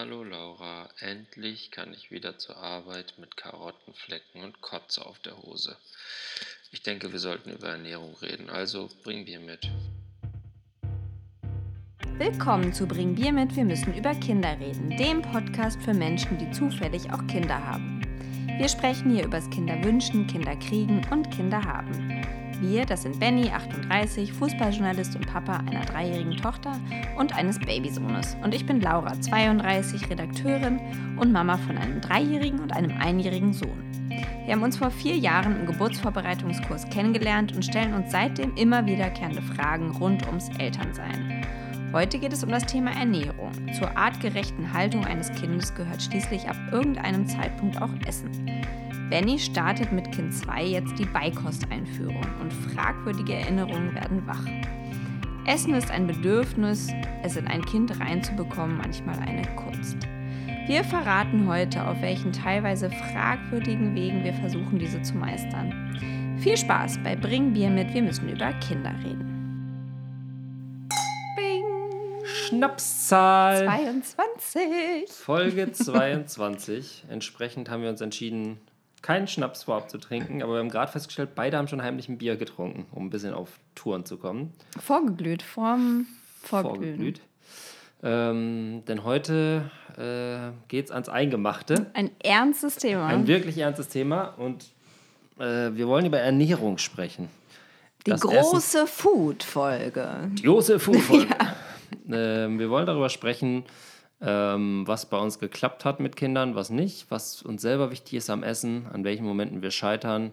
Hallo Laura, endlich kann ich wieder zur Arbeit mit Karottenflecken und Kotze auf der Hose. Ich denke, wir sollten über Ernährung reden, also bring Bier mit. Willkommen zu Bring Bier mit, wir müssen über Kinder reden, dem Podcast für Menschen, die zufällig auch Kinder haben. Wir sprechen hier übers Kinderwünschen, Kinderkriegen und Kinder haben. Wir, das sind Benny, 38, Fußballjournalist und Papa einer dreijährigen Tochter und eines Babysohnes. Und ich bin Laura, 32, Redakteurin und Mama von einem dreijährigen und einem einjährigen Sohn. Wir haben uns vor vier Jahren im Geburtsvorbereitungskurs kennengelernt und stellen uns seitdem immer wiederkehrende Fragen rund ums Elternsein. Heute geht es um das Thema Ernährung. Zur artgerechten Haltung eines Kindes gehört schließlich ab irgendeinem Zeitpunkt auch Essen. Benny startet mit Kind 2 jetzt die Beikosteinführung und fragwürdige Erinnerungen werden wach. Essen ist ein Bedürfnis, es in ein Kind reinzubekommen manchmal eine Kunst. Wir verraten heute, auf welchen teilweise fragwürdigen Wegen wir versuchen, diese zu meistern. Viel Spaß bei Bring Bier mit, wir müssen über Kinder reden. Bing. Schnapszahl 22. Folge 22. Entsprechend haben wir uns entschieden, keinen Schnaps vorab zu trinken, aber wir haben gerade festgestellt, beide haben schon heimlich ein Bier getrunken, um ein bisschen auf Touren zu kommen. Vorgeglüht, vorm Vorglühen. Vorgeglüht. Ähm, denn heute äh, geht es ans Eingemachte. Ein ernstes Thema. Ein wirklich ernstes Thema und äh, wir wollen über Ernährung sprechen. Die Das große Food-Folge. Die große Food-Folge. Ähm, wir wollen darüber sprechen, ähm, was bei uns geklappt hat mit Kindern, was nicht, was uns selber wichtig ist am Essen, an welchen Momenten wir scheitern,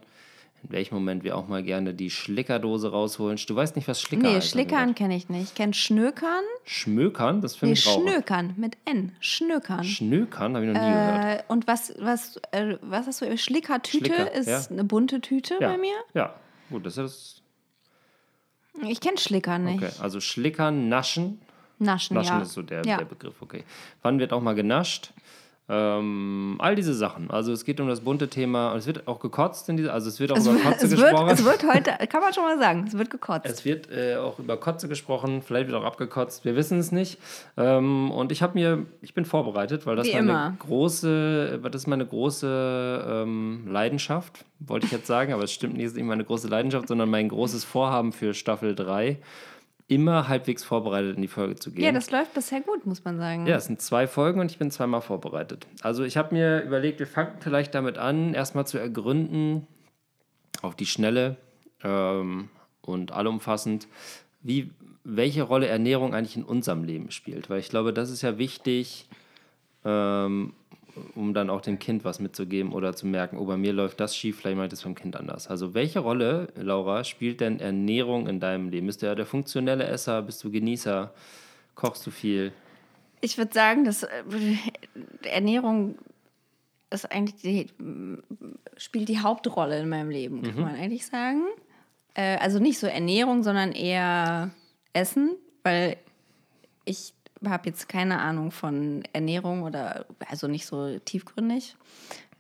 in welchem Moment wir auch mal gerne die Schlickerdose rausholen. Du weißt nicht, was Schlicker Nee, heißt. Schlickern kenne ich nicht. Ich kenne Schnökern. Schmökern, das finde Nee, ich Raucher. Schnökern mit N. Schnökern. Schnökern, habe ich noch nie gehört. Äh, und was, was, äh, was hast du? Schlickertüte Schlicker, ist ja. eine bunte Tüte Ja. bei mir. Ja, gut, das ist Ich kenne Schlickern nicht. okay. Also Schlickern, Naschen. Naschen, Naschen ja. ist so der, ja. der Begriff, okay. Wann wird auch mal genascht? Ähm, all diese Sachen. Also es geht um das bunte Thema. Und es wird auch gekotzt in dieser, also es wird auch Es, über wird, Kotze wird, gesprochen. es wird heute, kann man schon mal sagen, es wird gekotzt. Es wird äh, auch über Kotze gesprochen, vielleicht wird auch abgekotzt, wir wissen es nicht. Ähm, und ich habe mir, ich bin vorbereitet, weil das Wie meine immer. große, das ist meine große ähm, Leidenschaft, wollte ich jetzt sagen, aber es stimmt nicht, es ist nicht meine große Leidenschaft, sondern mein großes Vorhaben für Staffel 3, immer halbwegs vorbereitet in die Folge zu gehen. ja, das läuft bisher gut, muss man sagen. Ja, es sind zwei Folgen und ich bin zweimal vorbereitet. Also ich habe mir überlegt, wir fangen vielleicht damit an, erstmal zu ergründen, auf die Schnelle ähm, und allumfassend, wie, welche Rolle Ernährung eigentlich in unserem Leben spielt. Weil ich glaube, das ist ja wichtig, ähm, um dann auch dem Kind was mitzugeben oder zu merken, oh, bei mir läuft das schief, vielleicht meint es beim Kind anders. Also welche Rolle, Laura, spielt denn Ernährung in deinem Leben? Bist du ja der funktionelle Esser, bist du Genießer, kochst du viel? Ich würde sagen, dass äh, Ernährung ist eigentlich die, spielt die Hauptrolle in meinem Leben, kann man eigentlich sagen. Äh, also nicht so Ernährung, sondern eher Essen, weil ich habe jetzt keine Ahnung von Ernährung oder also nicht so tiefgründig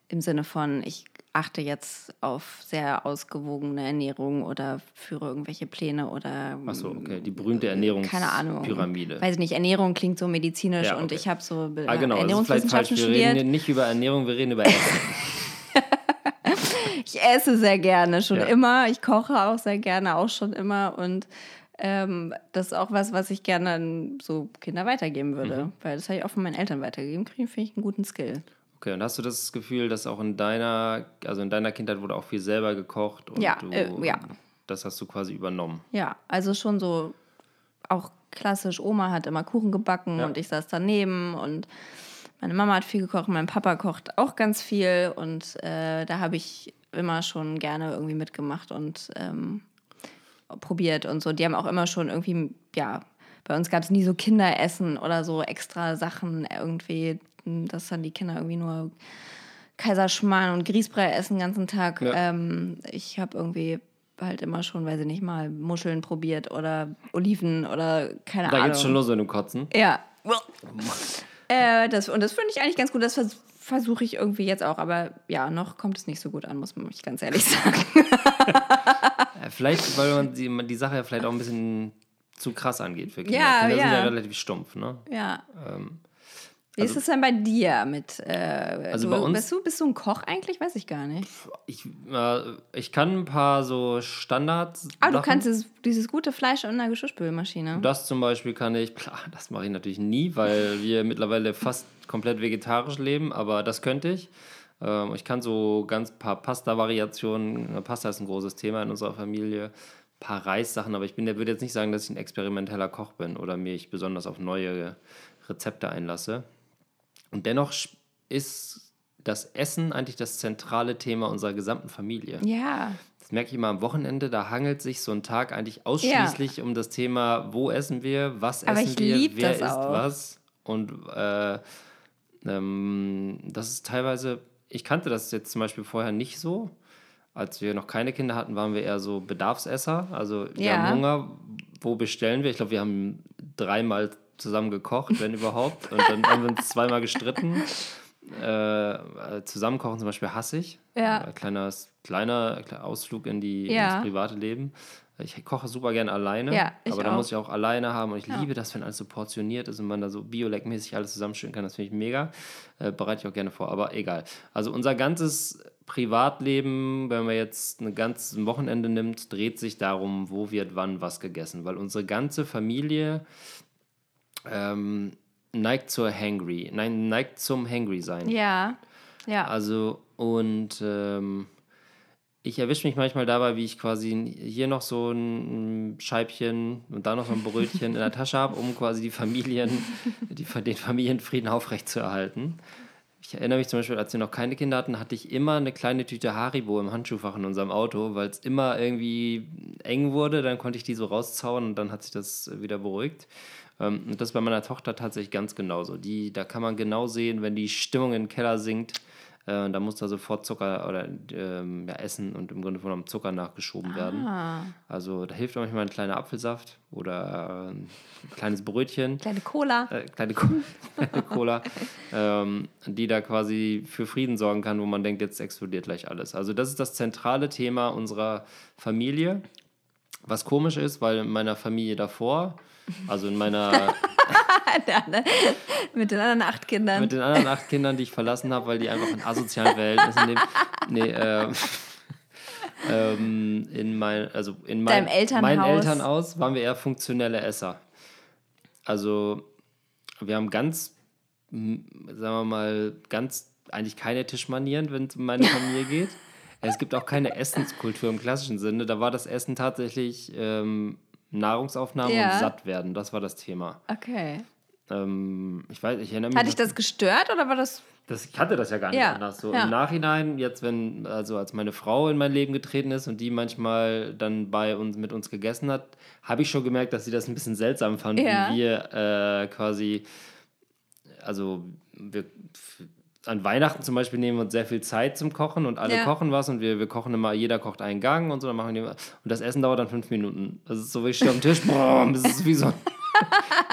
im Sinne von ich achte jetzt auf sehr ausgewogene Ernährung oder führe irgendwelche Pläne oder Achso, okay. Die berühmte Ernährungspyramide. keine Ahnung. Weiß ich nicht, Ernährung klingt so medizinisch Ja, und okay. ich habe so Be- Ah, genau. Falsch. Ernährungswissenschaften Wir studiert. reden nicht über Ernährung, wir reden über Essen. Ich esse sehr gerne, schon Ja. immer. Ich koche auch sehr gerne, auch schon immer. Und ähm, das ist auch was, was ich gerne an so Kinder weitergeben würde. Mhm. Weil das habe ich auch von meinen Eltern weitergegeben. Kriege finde ich einen guten Skill. Okay, und hast du das Gefühl, dass auch in deiner, also in deiner Kindheit wurde auch viel selber gekocht und Ja, du, äh, ja. das hast du quasi übernommen? Ja, also schon so auch klassisch. Oma hat immer Kuchen gebacken Ja. und ich saß daneben und meine Mama hat viel gekocht, mein Papa kocht auch ganz viel und äh, da habe ich immer schon gerne irgendwie mitgemacht und ähm, probiert und so. Die haben auch immer schon irgendwie, ja, bei uns gab es nie so Kinderessen oder so extra Sachen irgendwie, dass dann die Kinder irgendwie nur Kaiserschmarrn und Grießbrei essen den ganzen Tag. Ja. Ähm, ich habe irgendwie halt immer schon, weiß ich nicht mal, Muscheln probiert oder Oliven oder keine Da Ahnung. geht's schon los mit dem Kotzen. Ja. äh, das, und das finde ich eigentlich ganz gut. Das vers versuche ich irgendwie jetzt auch. Aber ja, noch kommt es nicht so gut an, muss man mich ganz ehrlich sagen. Vielleicht, weil man die, die Sache ja vielleicht auch ein bisschen zu krass angeht für Kinder. Ja, Kinder sind ja. ja relativ stumpf, ne? ja. Wie Also- ist es denn bei dir mit. Äh, Also du, bei uns- bist, du, bist du ein Koch eigentlich? Weiß ich gar nicht. Ich, äh, ich kann ein paar so Standards. Ah, du kannst dieses, dieses gute Fleisch in einer Geschirrspülmaschine. Das zum Beispiel kann ich, klar, das mache ich natürlich nie, weil wir mittlerweile fast komplett vegetarisch leben, aber das könnte ich. Ähm, ich kann so ganz paar Pasta-Variationen, Pasta ist ein großes Thema in unserer Familie, paar Reissachen, aber ich bin, der würde jetzt nicht sagen, dass ich ein experimenteller Koch bin oder mich besonders auf neue Rezepte einlasse. Und dennoch ist das Essen eigentlich das zentrale Thema unserer gesamten Familie. Ja. Das merke ich immer am Wochenende, da hangelt sich so ein Tag eigentlich ausschließlich um das Thema, wo essen wir, was Aber essen wir, wer das isst auch. was. Und äh, ähm, das ist teilweise, ich kannte das jetzt zum Beispiel vorher nicht so. Als wir noch keine Kinder hatten, waren wir eher so Bedarfsesser. Also wir Ja. haben Hunger, wo bestellen wir? Ich glaube, wir haben dreimal zusammen gekocht, wenn überhaupt. Und dann haben wir uns zweimal gestritten. Äh, äh, zusammenkochen zum Beispiel hasse ich. Ja. Ein kleiner, kleiner Ausflug in die, Ja. ins private Leben. Ich koche super gerne alleine, Ja, aber da muss ich auch alleine haben und ich liebe das, wenn alles so portioniert ist und man da so bioleckmäßig alles zusammenstellen kann. Das finde ich mega. Äh, bereite ich auch gerne vor, aber egal. Also unser ganzes Privatleben, wenn man jetzt ein ganzes Wochenende nimmt, dreht sich darum, wo wird wann was gegessen, weil unsere ganze Familie ähm, neigt zur Hangry, nein, neigt zum Hangry sein. Ja. Ja. Also, und ähm, ich erwische mich manchmal dabei, wie ich quasi hier noch so ein Scheibchen und da noch so ein Brötchen in der Tasche habe, um quasi die Familien, die, den Familienfrieden aufrechtzuerhalten. Ich erinnere mich zum Beispiel, als wir noch keine Kinder hatten, hatte ich immer eine kleine Tüte Haribo im Handschuhfach in unserem Auto, weil es immer irgendwie eng wurde. Dann konnte ich die so rauszauen und dann hat sich das wieder beruhigt. Ähm, und das ist bei meiner Tochter tatsächlich ganz genauso. Die, da kann man genau sehen, wenn die Stimmung den Keller sinkt, äh, da muss da sofort Zucker oder ähm, ja, Essen und im Grunde genommen Zucker nachgeschoben werden. ah. Also da hilft manchmal ein kleiner Apfelsaft oder äh, ein kleines Brötchen Kleine Cola. äh, kleine, Co kleine Cola, ähm, die da quasi für Frieden sorgen kann, wo man denkt, jetzt explodiert gleich alles. Also das ist das zentrale Thema unserer Familie. Was komisch ist, weil in meiner Familie davor, also in meiner Mit den anderen acht Kindern. mit den anderen acht Kindern, die ich verlassen habe, weil die einfach in asozialen Verhältnissen leben. Nee, ähm, ähm, in mein, also in mein, Deinem Elternhaus. meinen Elternhaus waren wir eher funktionelle Esser. Also wir haben ganz, sagen wir mal, ganz eigentlich keine Tischmanieren, wenn es um meine Familie geht. Es gibt auch keine Essenskultur im klassischen Sinne. Da war das Essen tatsächlich ähm, Nahrungsaufnahme Ja. und satt werden. Das war das Thema. okay. Ähm, ich weiß, ich erinnere mich. Hat dich das gestört oder war das. das, ich hatte das ja gar nicht Ja, anders. So ja. im Nachhinein, jetzt wenn, also als meine Frau in mein Leben getreten ist und die manchmal dann bei uns mit uns gegessen hat, habe ich schon gemerkt, dass sie das ein bisschen seltsam fand, wie wir äh, quasi, also wir an Weihnachten zum Beispiel nehmen wir uns sehr viel Zeit zum Kochen und alle Ja. kochen was und wir, wir kochen immer, jeder kocht einen Gang und so, dann machen wir und das Essen dauert dann fünf Minuten. Das ist so, wie ich stehe am Tisch, boah, das ist wie so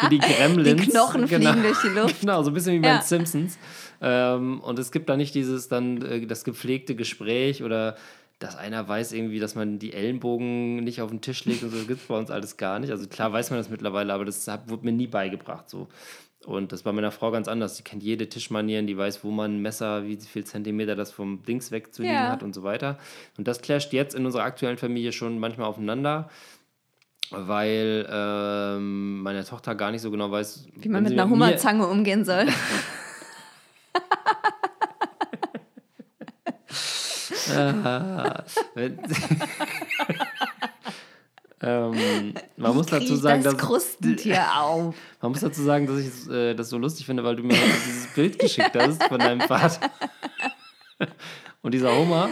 wie die Gremlins. Die Knochen fliegen durch die Luft. Genau, so ein bisschen wie bei Ja. den Simpsons. Ähm, und es gibt da nicht dieses dann äh, das gepflegte Gespräch oder dass einer weiß irgendwie, dass man die Ellenbogen nicht auf den Tisch legt und so, das gibt es bei uns alles gar nicht. Also klar weiß man das mittlerweile, aber das hat, wurde mir nie beigebracht so. Und das war meiner Frau ganz anders. Die kennt jede Tischmanieren, die weiß, wo man ein Messer, wie viel Zentimeter das vom Dings wegzuliegen Ja. hat und so weiter. Und das clasht jetzt in unserer aktuellen Familie schon manchmal aufeinander, weil ähm, meine Tochter gar nicht so genau weiß, Wie man mit einer Hummerzange umgehen soll. Wenn- ähm, man muss dazu sagen, das dass Krustentier auf. man muss dazu sagen, dass ich äh, das so lustig finde, weil du mir heute dieses Bild geschickt hast von deinem Vater. Und dieser Hummer,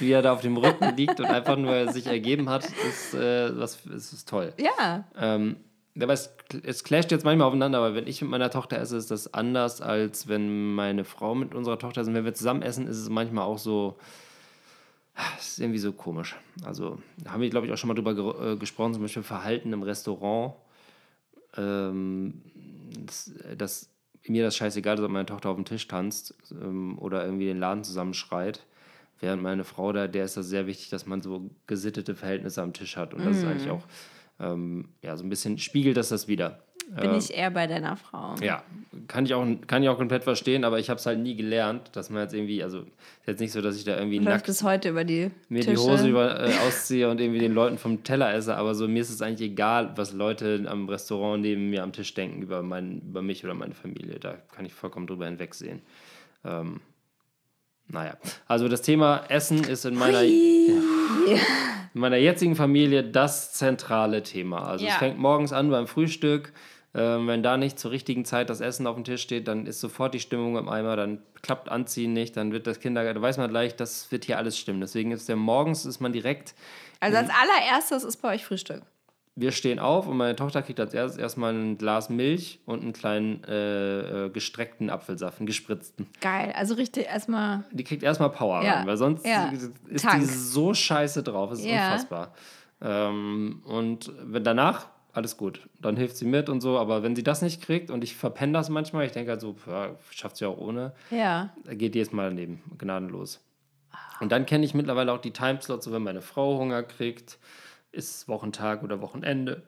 wie er da auf dem Rücken liegt und einfach nur sich ergeben hat, ist, äh, was, ist, ist toll. Ja. Ähm, aber es, es clasht jetzt manchmal aufeinander, weil wenn ich mit meiner Tochter esse, ist das anders, als wenn meine Frau mit unserer Tochter ist. Und wenn wir zusammen essen, ist es manchmal auch so, es ist irgendwie so komisch. Also, da haben wir, glaube ich, auch schon mal drüber äh, gesprochen, zum Beispiel Verhalten im Restaurant. Ähm, das, das, mir das scheißegal ist, ob meine Tochter auf dem Tisch tanzt ähm, oder irgendwie den Laden zusammenschreit. Während meine Frau da, der ist das sehr wichtig, dass man so gesittete Verhältnisse am Tisch hat. Und das ist eigentlich auch, ähm, ja, so ein bisschen spiegelt das das wieder. Bin ich eher bei deiner Frau. Ja, kann ich, auch, kann ich auch komplett verstehen, aber ich habe es halt nie gelernt, dass man jetzt irgendwie, also ist jetzt nicht so, dass ich da irgendwie Läuft nackt bis heute über die mir Tische. die Hose über, äh, ausziehe und irgendwie den Leuten vom Teller esse, aber so mir ist es eigentlich egal, was Leute am Restaurant neben mir am Tisch denken über, mein, über mich oder meine Familie. Da kann ich vollkommen drüber hinwegsehen. Ähm, naja, also das Thema Essen ist in meiner, in meiner jetzigen Familie das zentrale Thema. Also es Ja. fängt morgens an beim Frühstück. Ähm, wenn da nicht zur richtigen Zeit das Essen auf dem Tisch steht, dann ist sofort die Stimmung im Eimer, dann klappt Anziehen nicht, dann wird das Kindergarten, da weiß man gleich, das wird hier alles stimmen. Deswegen ist der morgens, ist man direkt, Also als allererstes ist bei euch Frühstück. wir stehen auf und meine Tochter kriegt als erstes erstmal ein Glas Milch und einen kleinen äh, äh, gestreckten Apfelsaft, einen gespritzten. Geil. Also richtig erstmal. Die kriegt erstmal Power Ja. rein, weil sonst Ja. ist Tank. die so scheiße drauf. Das ist Ja. unfassbar. Ähm, und wenn danach, alles gut, dann hilft sie mit und so, aber wenn sie das nicht kriegt und ich verpenne das manchmal, ich denke halt so, ja, schafft sie auch ohne, Ja. geht jedes Mal daneben, gnadenlos. Und dann kenne ich mittlerweile auch die Timeslots, so wenn meine Frau Hunger kriegt, ist Wochentag oder Wochenende.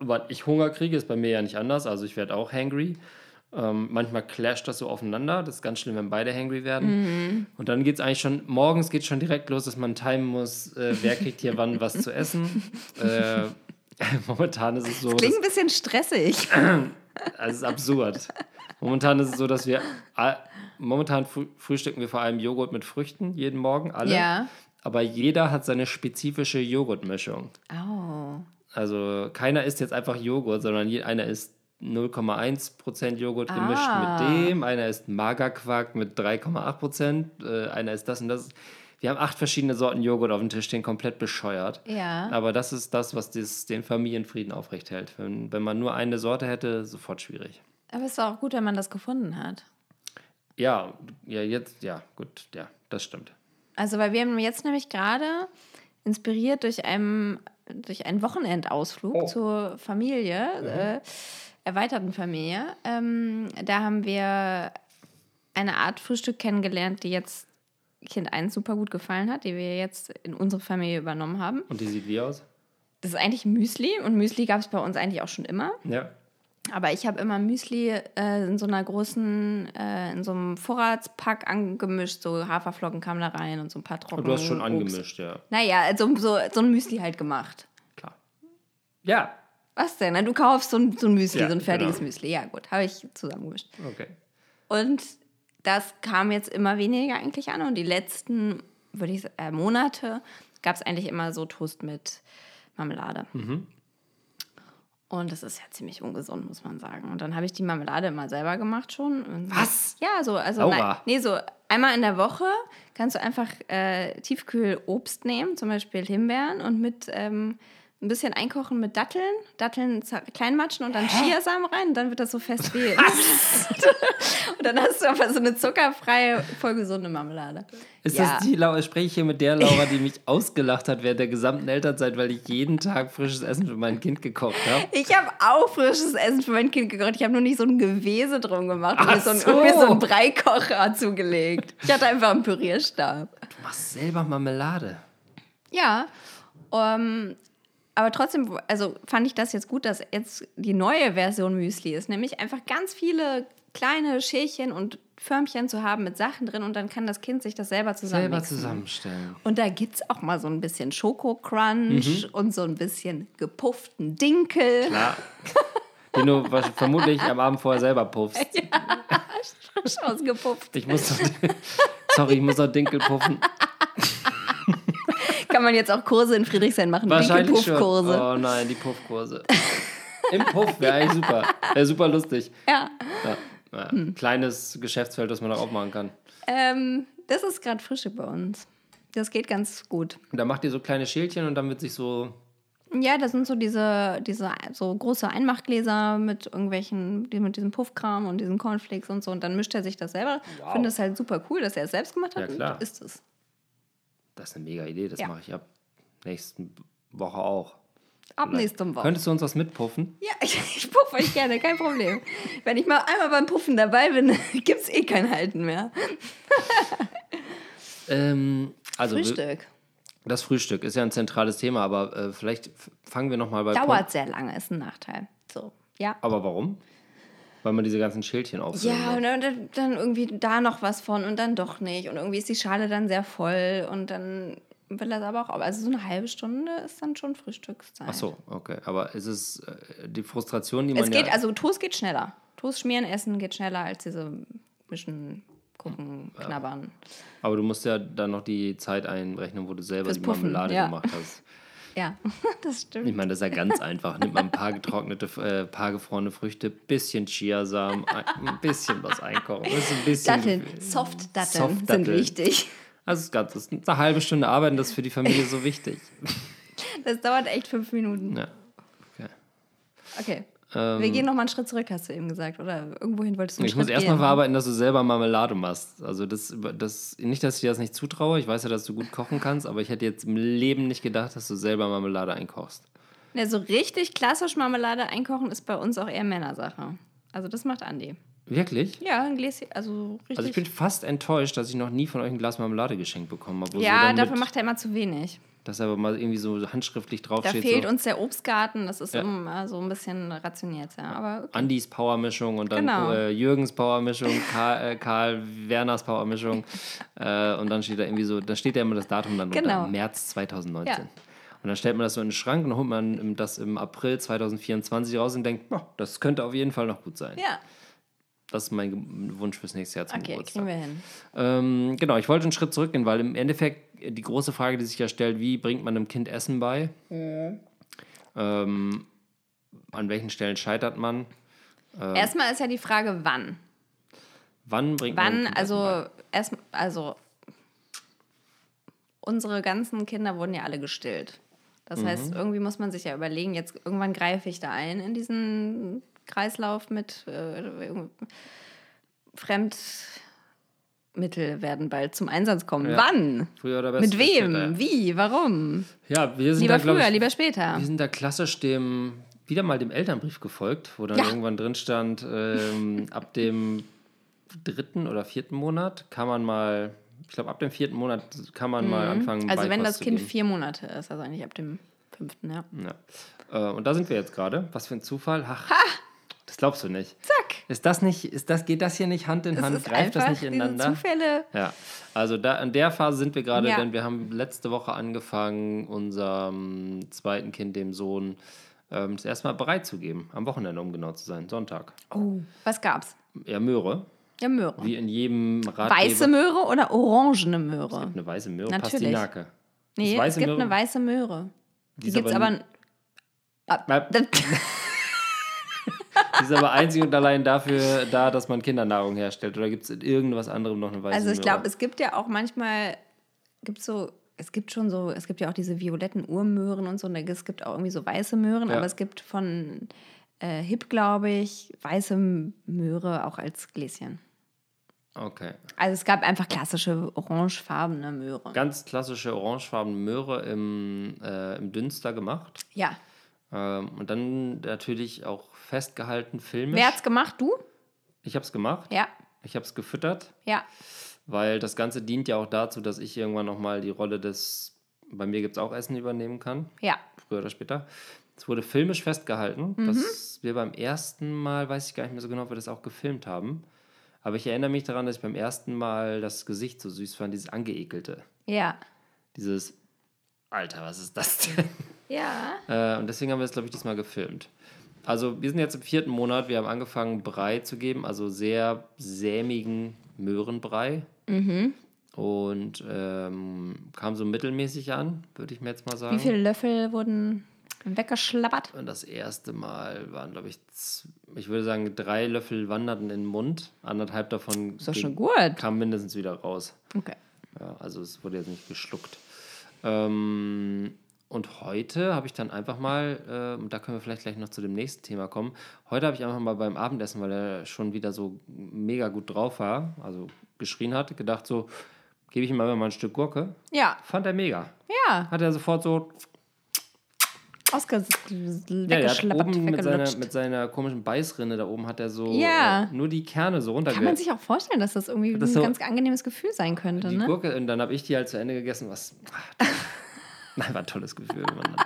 Wann ich Hunger kriege, ist bei mir ja nicht anders, also ich werde auch hangry. Ähm, manchmal clasht das so aufeinander. Das ist ganz schlimm, wenn beide hangry werden. Und dann geht es eigentlich schon, morgens geht schon direkt los, dass man timen muss, äh, wer kriegt hier wann was zu essen. Äh, momentan ist es so. Klingt dass- ein bisschen stressig. also es ist absurd. Momentan ist es so, dass wir momentan frü frühstücken wir vor allem Joghurt mit Früchten jeden Morgen, alle. Ja. Aber jeder hat seine spezifische Joghurtmischung. Oh. Also keiner isst jetzt einfach Joghurt, sondern je, einer isst 0,1% Joghurt gemischt Ah. mit dem, einer isst Magerquark mit 3,8%, äh, einer isst das und das. Wir haben acht verschiedene Sorten Joghurt auf dem Tisch stehen, komplett bescheuert. Ja. Aber das ist das, was das, den Familienfrieden aufrechthält. Wenn, wenn man nur eine Sorte hätte, sofort schwierig. Aber es ist auch gut, wenn man das gefunden hat. Ja, ja, jetzt, ja, gut, ja, das stimmt. Also, weil wir haben jetzt nämlich gerade inspiriert durch einen, durch einen Wochenendausflug Oh. zur Familie, äh, erweiterten Familie. Ähm, da haben wir eine Art Frühstück kennengelernt, die jetzt Kind 1 super gut gefallen hat, die wir jetzt in unsere Familie übernommen haben. Und die sieht wie aus? Das ist eigentlich Müsli und Müsli gab es bei uns eigentlich auch schon immer. Ja. Aber ich habe immer Müsli äh, in so einer großen, äh, in so einem Vorratspack angemischt. So Haferflocken kamen da rein und so ein paar Trocken. Und du hast schon Obst. angemischt, ja, Naja, also so, so ein Müsli halt gemacht. klar. Ja, Was denn? Na, Du kaufst so ein, so ein Müsli, Ja, so ein fertiges genau. Müsli. Ja, gut, habe ich zusammengemischt. okay. Und das kam jetzt immer weniger eigentlich an. Und die letzten, würde ich äh, Monate gab es eigentlich immer so Toast mit Marmelade. Mhm. Und das ist ja ziemlich ungesund, muss man sagen. Und dann habe ich die Marmelade immer selber gemacht schon. Und Was? Ja, so, also nein, nee, so einmal in der Woche kannst du einfach äh, Tiefkühlobst nehmen, zum Beispiel Himbeeren und mit ähm, ein bisschen einkochen mit Datteln, Datteln zer- klein matschen und dann Chiasamen rein und dann wird das so fest wie. und dann hast du einfach so eine zuckerfreie, voll gesunde Marmelade. Ist Ja. das die Laura? Spreche ich hier mit der Laura, die mich ausgelacht hat während der gesamten Elternzeit, weil ich jeden Tag frisches Essen für mein Kind gekocht habe? Ich habe auch frisches Essen für mein Kind gekocht. Ich habe nur nicht so ein Gewese drum gemacht und mir so, ein, so. so einen Breikocher zugelegt. Ich hatte einfach einen Pürierstab. Du machst selber Marmelade. Ja, ähm, aber trotzdem, also fand ich das jetzt gut, dass jetzt die neue Version Müsli ist, nämlich einfach ganz viele kleine Schälchen und Förmchen zu haben mit Sachen drin und dann kann das Kind sich das selber zusammen Selber zusammenstellen. Und da gibt es auch mal so ein bisschen Schokocrunch und so ein bisschen gepufften Dinkel. Klar. Den du vermutlich am Abend vorher selber puffst. Frisch ausgepufft. Ich muss noch, sorry, ich muss noch Dinkel puffen. Kann man jetzt auch Kurse in Friedrichshain machen, Wahrscheinlich. Dinkelpuffkurse. Oh nein, die Puffkurse. Im Puff wäre eigentlich super. Wäre super lustig. Ja. Ja. Ja. Kleines Geschäftsfeld, das man auch aufmachen kann. Ähm, das ist gerade Frühstück bei uns. Das geht ganz gut. Und da macht ihr so kleine Schälchen und dann wird sich so. Ja, das sind so diese, diese so große Einmachgläser mit irgendwelchen, mit diesem Puffkram und diesen Cornflakes und so. Und dann mischt er sich das selber. Wow. Finde es halt super cool, dass er es selbst gemacht hat Ja, klar. und isst es. Das ist eine mega Idee, das Ja. mache ich ab nächsten Woche auch. Ab nächste Woche. Könntest du uns was mitpuffen? Ja, ich, ich puffe euch gerne, kein Problem. Wenn ich mal einmal beim Puffen dabei bin, gibt es eh kein Halten mehr. Ähm, also Frühstück. das Frühstück ist ja ein zentrales Thema, aber äh, vielleicht fangen wir nochmal bei Dauert sehr lange, ist ein Nachteil. So, ja. Aber warum? Weil man diese ganzen Schildchen auffüllen Ja, muss. und dann, dann irgendwie da noch was von und dann doch nicht. Und irgendwie ist die Schale dann sehr voll und dann will er es aber auch. Also so eine halbe Stunde ist dann schon Frühstückszeit. Ach so, okay. Aber ist es äh, die Frustration, die man Es geht, ja... also Toast geht schneller. Toast schmieren, essen geht schneller als diese Mischen, gucken, knabbern. aber du musst ja dann noch die Zeit einrechnen, wo du selber Fürs die Puffen, Marmelade ja. gemacht hast. Ja, das Ich stimmt. meine, das ist ja ganz einfach. Nimmt man ein paar getrocknete, äh, paar gefrorene Früchte, bisschen Chiasamen, ein bisschen was einkochen. Das ist ein bisschen Datteln, Soft-Datteln sind Soft-Datteln. wichtig. Also das ist ganz, das ist eine halbe Stunde Arbeiten, das ist für die Familie so wichtig. Das dauert echt fünf Minuten. Ja. Okay. Okay. Ähm, Wir gehen noch mal einen Schritt zurück, hast du eben gesagt. Oder irgendwohin wolltest du einen Ich muss Schritt erstmal gehen. verarbeiten, dass du selber Marmelade machst. Also das, das, nicht, dass ich dir das nicht zutraue. Ich weiß ja, dass du gut kochen kannst, aber ich hätte jetzt im Leben nicht gedacht, dass du selber Marmelade einkochst. Ja, so richtig klassisch Marmelade einkochen ist bei uns auch eher Männersache. Also das macht Andi. Wirklich? Ja, ein Gläschen, also richtig. Also ich bin fast enttäuscht, dass ich noch nie von euch ein Glas Marmelade geschenkt bekommen habe. ja, dafür macht er immer zu wenig. Dass aber mal irgendwie so handschriftlich Da draufsteht. fehlt so, uns der Obstgarten, das ist Ja. immer so ein bisschen rationiert, ja. Aber Andis Powermischung und dann Genau. äh, Jürgens Powermischung, Karl, äh, Karl Werners Powermischung. äh, und dann steht da irgendwie so, da steht ja immer das Datum dann Genau. unter, März 2019. Ja. Und dann stellt man das so in den Schrank und holt man im- das im April 2024 raus und denkt, oh, das könnte auf jeden Fall noch gut sein. ja, Das ist mein Wunsch fürs nächste Jahr zum okay, Geburtstag. kriegen wir hin. Ähm, genau, ich wollte einen Schritt zurückgehen, weil im Endeffekt die große Frage, die sich ja stellt, wie bringt man einem Kind Essen bei? Ähm, an welchen Stellen scheitert man? Ähm. Erstmal ist ja die Frage, wann. Wann bringt man Wann, Essen bei? also erst, also unsere ganzen Kinder wurden ja alle gestillt. Das Mhm. heißt, irgendwie muss man sich ja überlegen, jetzt irgendwann greife ich da ein in diesen Kreislauf mit äh, irgend- Fremdmittel werden bald zum Einsatz kommen. Ja. Wann? Früher oder besser? Mit wem? Wie? Warum? Ja, wir sind Lieber da, früher, ich, lieber später. Wir sind da klassisch dem, wieder mal dem Elternbrief gefolgt, wo dann Ja. irgendwann drin stand, ähm, ab dem dritten oder vierten Monat kann man mal, ich glaube, ab dem vierten Monat kann man mal anfangen. Also wenn das Kind geben. vier Monate ist, also eigentlich ab dem fünften, ja. Ja. Äh, und da sind wir jetzt gerade. Was für ein Zufall. Ach, das glaubst du nicht. Zack. Ist das nicht, ist das, geht das hier nicht Hand in Es Hand? Greift das nicht ineinander? Zufälle. Ja, also da, in der Phase sind wir gerade, Ja. denn wir haben letzte Woche angefangen, unserem zweiten Kind, dem Sohn, ähm, das erste Mal bereit zu geben. Am Wochenende, um genau zu sein. Sonntag. Oh. Was gab's? Ja, Möhre. Ja, Möhre. Wie in jedem Ratgeber. Weiße Möhre oder orangene Möhre? Eine weiße Möhre, Natürlich. Pastinake. Nee, Das es gibt Möhre- eine weiße Möhre. Die, ist gibt's aber aber. Die ist aber einzig und allein dafür da, dass man Kindernahrung herstellt. Oder gibt es in irgendwas anderem noch eine weiße also ich glaube, es gibt ja auch manchmal, gibt so, es gibt schon so, es gibt ja auch diese violetten Urmöhren und so, und es gibt auch irgendwie so weiße Möhren, Ja. aber es gibt von äh, Hip, glaube ich, weiße Möhre auch als Gläschen. Okay. Also es gab einfach klassische orangefarbene Möhre. Ganz klassische orangefarbene Möhre im, äh, im Dünster gemacht. Ja. Ähm, und dann natürlich auch festgehalten, filmisch. Wer hat's gemacht? Du? Ich habe es gemacht. Ja. Ich habe es gefüttert, Ja. weil das Ganze dient ja auch dazu, dass ich irgendwann nochmal die Rolle des, bei mir gibt es auch Essen übernehmen kann, Ja. früher oder später. Es wurde filmisch festgehalten, Mhm. dass wir beim ersten Mal, weiß ich gar nicht mehr so genau, ob wir das auch gefilmt haben. Aber ich erinnere mich daran, dass ich beim ersten Mal das Gesicht so süß fand, dieses Angeekelte. Ja. Dieses, Alter, was ist das denn? Ja. Äh, und deswegen haben wir es, glaube ich, diesmal gefilmt. Also wir sind jetzt im vierten Monat. Wir haben angefangen, Brei zu geben, also sehr sämigen Möhrenbrei. Und ähm, kam so mittelmäßig an, würde ich mir jetzt mal sagen. Wie viele Löffel wurden weggeschlappert? Und das erste Mal waren, glaube ich, ich würde sagen, drei Löffel wanderten in den Mund. Anderthalb davon Ist doch schon gut. kam mindestens wieder raus. Okay. Ja, also es wurde jetzt nicht geschluckt. Ähm, und heute habe ich dann einfach mal, äh, und da können wir vielleicht gleich noch zu dem nächsten Thema kommen, heute habe ich einfach mal beim Abendessen, weil er schon wieder so mega gut drauf war, also geschrien hat, gedacht so, gebe ich ihm einfach mal ein Stück Gurke. Ja. Fand er mega. Ja. Hat er sofort so, Ausge ja, hat oben mit seiner, mit seiner komischen Beißrinne da oben hat er so Ja. äh, nur die Kerne so runterge... Kann man sich auch vorstellen, dass das irgendwie Das ein so- ganz angenehmes Gefühl sein könnte, die ne? Gurke und dann habe ich die halt zu Ende gegessen, was. Nein, war ein tolles Gefühl. wenn Man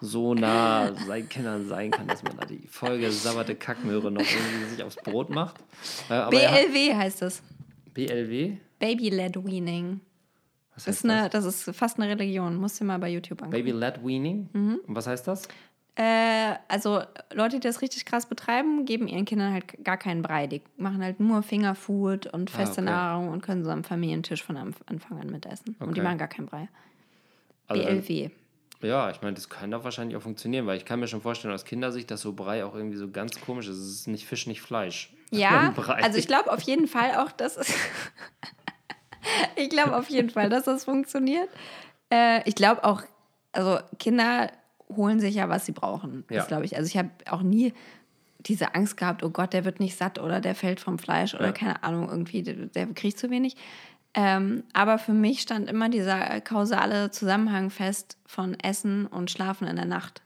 so nah seinen Kindern sein kann, dass man da die Folge sabberte Kackmöhre noch irgendwie sich aufs Brot macht. Äh, aber er BLW heißt das. BLW? Baby-led Weaning. Was Das heißt ist, eine, das ist fast eine Religion. Musst du mal bei YouTube angucken. Baby-led Weaning? Mhm. Und was heißt das? Äh, also Leute, die das richtig krass betreiben, geben ihren Kindern halt gar keinen Brei. Die machen halt nur Fingerfood und feste Ah, okay. Nahrung und können so am Familientisch von Anf- Anfang an mitessen. Und die Okay. machen gar keinen Brei. Also wenn- BLW. Ja, ich meine, das kann doch wahrscheinlich auch funktionieren, weil ich kann mir schon vorstellen, aus Kindersicht, dass so Brei auch irgendwie so ganz komisch ist. Es ist nicht Fisch, nicht Fleisch. Ja, also ich glaube auf jeden Fall auch, dass es. ich glaube auf jeden Fall, dass das funktioniert. Äh, ich glaube auch, also Kinder holen sich ja, was sie brauchen. Ja. Das glaube ich. Also ich habe auch nie diese Angst gehabt, oh Gott, der wird nicht satt oder der fällt vom Fleisch oder Ja. keine Ahnung, irgendwie, der, der kriegt zu wenig. Ähm, aber für mich stand immer dieser kausale Zusammenhang fest von Essen und Schlafen in der Nacht.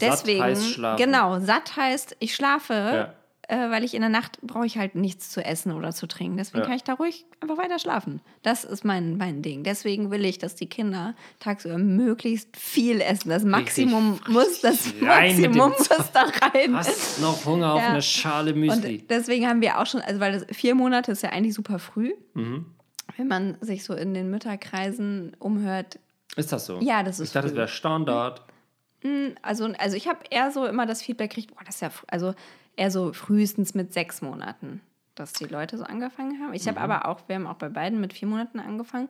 Deswegen, Satt heißt schlafen. genau, satt heißt, ich schlafe, Ja. Äh, weil ich in der Nacht brauche ich halt nichts zu essen oder zu trinken. Deswegen Ja. kann ich da ruhig einfach weiter schlafen. Das ist mein, mein Ding. Deswegen will ich, dass die Kinder tagsüber möglichst viel essen. Das Maximum muss, das Maximum muss da rein. Hast noch Hunger auf Ja. eine Schale Müsli? Und deswegen haben wir auch schon, also weil das vier Monate ist ja eigentlich super früh. Mhm. Wenn man sich so in den Mütterkreisen umhört, ist das so? Ja, das ist Ich dachte, das früh. wäre Standard. Also, also ich habe eher so immer das Feedback gekriegt, boah, das ist ja, also eher so frühestens mit sechs Monaten, dass die Leute so angefangen haben. Ich habe aber auch, wir haben auch bei beiden mit vier Monaten angefangen.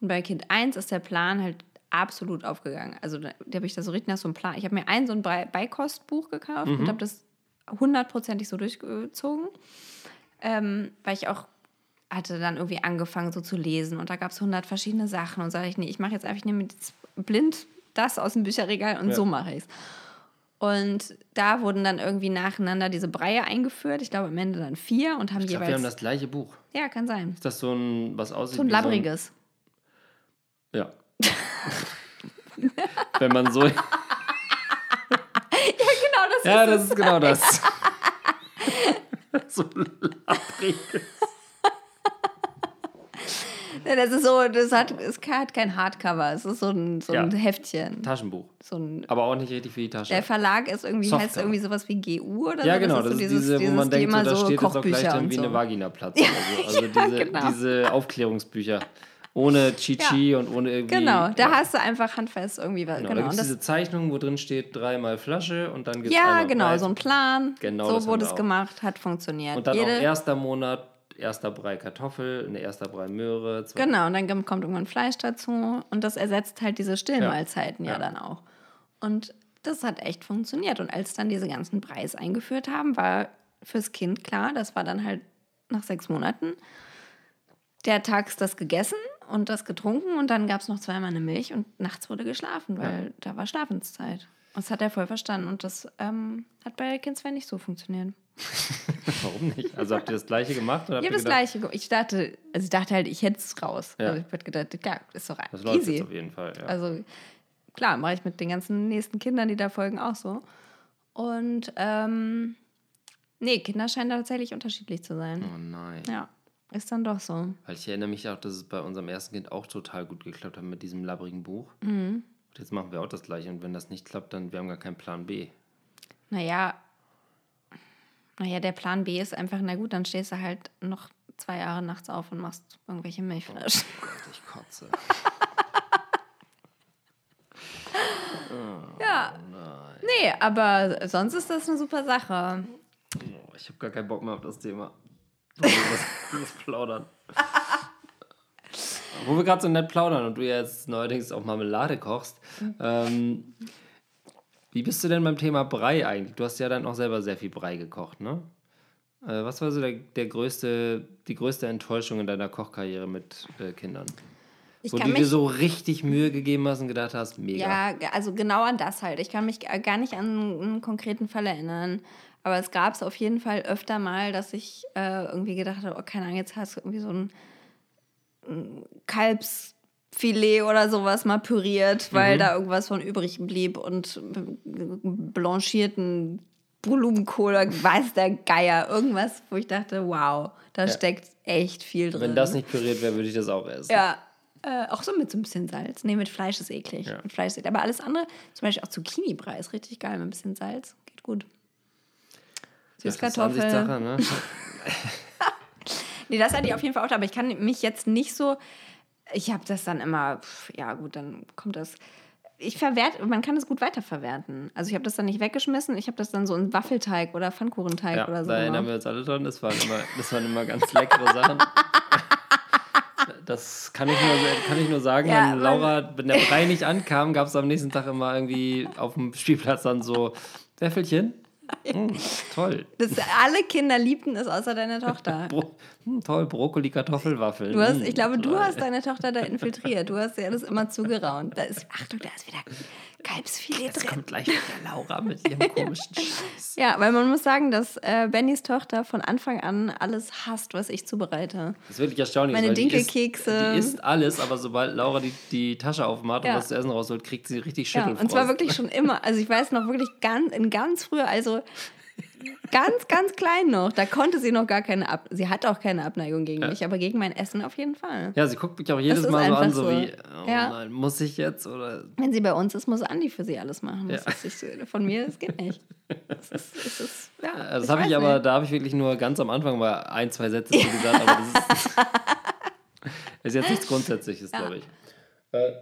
Und bei Kind 1 ist der Plan halt absolut aufgegangen. Also da, da habe ich da so richtig nach so einem Plan. Ich habe mir ein so ein Beikostbuch gekauft und habe das hundertprozentig so durchgezogen, ähm, weil ich auch hatte dann irgendwie angefangen so zu lesen und da gab es hundert verschiedene Sachen und sage ich, nee, ich mache jetzt einfach, ich nehme jetzt blind das aus dem Bücherregal und Ja. so mache ich es. Und da wurden dann irgendwie nacheinander diese Breie eingeführt. Ich glaube am Ende dann vier und haben Ich glaube, jeweils. wir haben das gleiche Buch. ja, kann sein. Ist das so ein, was aussieht So ein labbriges. So ein, ja. Wenn man so. Genau, das Ja, ist das ist genau das. so labbrig. Ja, Das ist so, das hat, es hat kein Hardcover, es ist so ein, so ein Ja. Heftchen. Taschenbuch. So ein, Aber auch nicht richtig für die Tasche. der Verlag ist irgendwie, heißt Softcover. irgendwie sowas wie GU oder ja, so. genau. ist Das so ist dieses- diese, wo man denkt, so, da steht jetzt auch gleich und wie so. eine Vaginaplatz. oder so. Also diese, genau. diese Aufklärungsbücher. Ohne Chichi und ohne irgendwie. Genau, da ja. hast du einfach handfest irgendwie was. Genau, Genau, da gibt und es das, diese Zeichnung, wo drin steht dreimal Flasche und dann gibt es ja, genau, Brei. so ein Plan. Genau, das so haben wurde es gemacht, hat funktioniert. Und dann Jede, auch erster Monat, erster Brei Kartoffel, ein erster Brei Möhre. Genau, und dann kommt irgendwann Fleisch dazu und das ersetzt halt diese Stillmahlzeiten ja, Ja. dann auch. Und das hat echt funktioniert. Und als dann diese ganzen Preis eingeführt haben, war fürs Kind klar, das war dann halt nach sechs Monaten, der tags das gegessen und das getrunken und dann gab es noch zweimal eine Milch und nachts wurde geschlafen, weil da war Schlafenszeit. Das hat er voll verstanden und das ähm, hat bei Kind 2 nicht so funktioniert. Warum nicht? Also habt ihr das gleiche gemacht? Oder Ich habe das gedacht, Gleiche. ge- Ich dachte, also ich dachte halt, ich hätte es raus. Ja. Also ich hätte gedacht, klar, ist doch Das läuft easy. jetzt auf jeden Fall. Ja. Also klar, mache ich mit den ganzen nächsten Kindern, die da folgen, auch so. Und ähm, nee, Kinder scheinen da tatsächlich unterschiedlich zu sein. oh nein. Ja, ist dann doch so. Weil ich erinnere mich auch, dass es bei unserem ersten Kind auch total gut geklappt hat mit diesem labbrigen Buch. Mhm. Und jetzt machen wir auch das gleiche. Und wenn das nicht klappt, dann wir haben gar keinen Plan B. Naja, naja, der Plan B ist einfach, na gut, dann stehst du halt noch zwei Jahre nachts auf und machst irgendwelche Milchflaschen. Gott, ich kotze. Ja. Nee, aber sonst ist das eine super Sache. Oh, ich habe gar keinen Bock mehr auf das Thema. Was, was plaudern. Wo wir gerade so nett plaudern und du jetzt neuerdings auch Marmelade kochst. Ähm, wie bist du denn beim Thema Brei eigentlich? Du hast ja dann auch selber sehr viel Brei gekocht, ne? Äh, was war so der, der größte, die größte Enttäuschung in deiner Kochkarriere mit äh, Kindern? Ich Wo du dir so richtig Mühe gegeben hast und gedacht hast, mega. Ja, also genau an das halt. Ich kann mich gar nicht an einen konkreten Fall erinnern. Aber es gab es auf jeden Fall öfter mal, dass ich äh, irgendwie gedacht habe, oh, keine Ahnung, jetzt hast du irgendwie so ein, ein Kalbsfilet oder sowas mal püriert, weil da irgendwas von übrig blieb und blanchierten Blumenkohl oder weiß der Geier. Irgendwas, wo ich dachte, wow, da steckt echt viel drin. Wenn das nicht püriert wäre, würde ich das auch essen. Ja, Äh, auch so mit so ein bisschen Salz. Nee, mit Fleisch ist eklig. Ja. Mit Fleisch ist eklig. Aber alles andere, zum Beispiel auch Zucchini-Brei ist richtig geil mit ein bisschen Salz. Geht gut. Süßkartoffel. Ansichtssache, ne? Nee, das hatte ich auf jeden Fall auch, aber ich kann mich jetzt nicht so. Ich habe das dann immer, ja gut, dann kommt das. Ich verwerte, man kann es gut weiterverwerten. Also ich habe das dann nicht weggeschmissen, ich habe das dann so in Waffelteig oder Pfannkuchenteig Ja, oder so. da erinnern wir uns alle dran. Das waren immer, das waren immer ganz leckere Sachen. Das kann ich nur, kann ich nur sagen, Ja, wenn Laura, wenn der Brei nicht ankam, gab es am nächsten Tag immer irgendwie auf dem Spielplatz dann so Wäffelchen. Mm, toll. Das, alle Kinder liebten es, außer deine Tochter. Bro hm, toll, Brokkoli, Kartoffelwaffeln. Du hast, Mm, ich glaube, du toll. hast deine Tochter da infiltriert. Du hast ja das immer zugeraunt. Da ist, Achtung, da ist wieder Kalbsfilet Jetzt drin. kommt gleich wieder Laura mit ihrem komischen Scheiß. Ja, weil man muss sagen, dass äh, Bennys Tochter von Anfang an alles hasst, was ich zubereite. Das ist wirklich erstaunlich. Meine Dinkelkekse. Die isst alles, aber sobald Laura die, die Tasche aufmacht Ja. und was zu essen rausholt, kriegt sie richtig Ja, Schüttelfrost. und zwar wirklich schon immer. Also ich weiß noch wirklich ganz, in ganz früher, also ganz, ganz klein noch. Da konnte sie noch gar keine Ab Sie hat auch keine Abneigung gegen mich, aber gegen mein Essen auf jeden Fall. Ja, sie guckt mich auch jedes Mal so an, so so. wie, oh Ja. nein, muss ich jetzt? Oder Wenn sie bei uns ist, muss Andi für sie alles machen. Das Ja. ist nicht, von mir, das geht nicht. Das ist, das ist, ja, das habe ich weiß aber, nicht. da habe ich wirklich nur ganz am Anfang mal ein, zwei Sätze zu gesagt, aber das ist, ist jetzt nichts Grundsätzliches, Ja. glaube ich. Äh,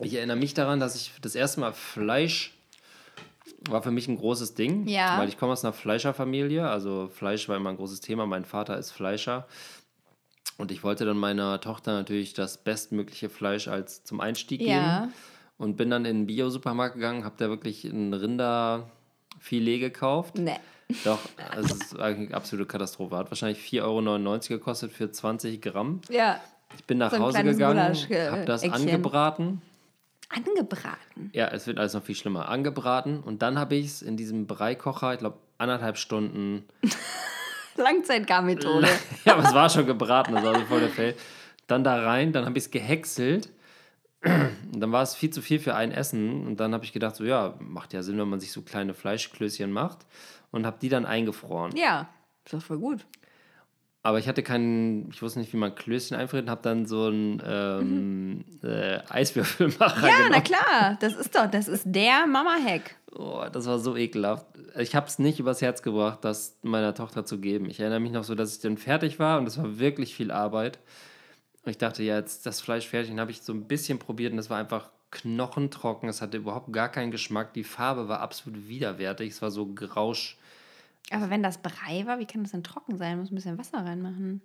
ich erinnere mich daran, dass ich das erste Mal Fleisch war für mich ein großes Ding, Ja. weil ich komme aus einer Fleischerfamilie, also Fleisch war immer ein großes Thema. Mein Vater ist Fleischer und ich wollte dann meiner Tochter natürlich das bestmögliche Fleisch als zum Einstieg Ja. geben und bin dann in den Bio-Supermarkt gegangen, habe da wirklich ein Rinderfilet gekauft. Nee. Doch, es ist eigentlich eine absolute Katastrophe. Hat wahrscheinlich 4,99 Euro gekostet für 20 Gramm. Ja, Ich bin nach So Hause gegangen, äh, habe das Eckchen. angebraten. Angebraten. Ja, es wird alles noch viel schlimmer. Angebraten und dann habe ich es in diesem Breikocher, ich glaube, anderthalb Stunden. Langzeitgarmethode. ja, aber es war schon gebraten, das war so voll der Fail. Dann da rein, dann habe ich es gehäckselt. Und dann war es viel zu viel für ein Essen. Und dann habe ich gedacht, so ja, macht ja Sinn, wenn man sich so kleine Fleischklößchen macht. Und habe die dann eingefroren. Ja, ist doch voll gut. Aber ich hatte keinen, ich wusste nicht, wie man Klößchen einfriert und habe dann so einen ähm, äh, Eiswürfelmacher Mhm. Ja, genommen. na klar, das ist doch, das ist der Mama-Hack. Oh, das war so ekelhaft. Ich habe es nicht übers Herz gebracht, das meiner Tochter zu geben. Ich erinnere mich noch so, dass ich dann fertig war und es war wirklich viel Arbeit. Und ich dachte, ja, jetzt das Fleisch fertig. Und habe ich so ein bisschen probiert und es war einfach knochentrocken. Es hatte überhaupt gar keinen Geschmack. Die Farbe war absolut widerwärtig. Es war so grausch. Aber wenn das Brei war, wie kann das denn trocken sein? Muss ein bisschen Wasser reinmachen.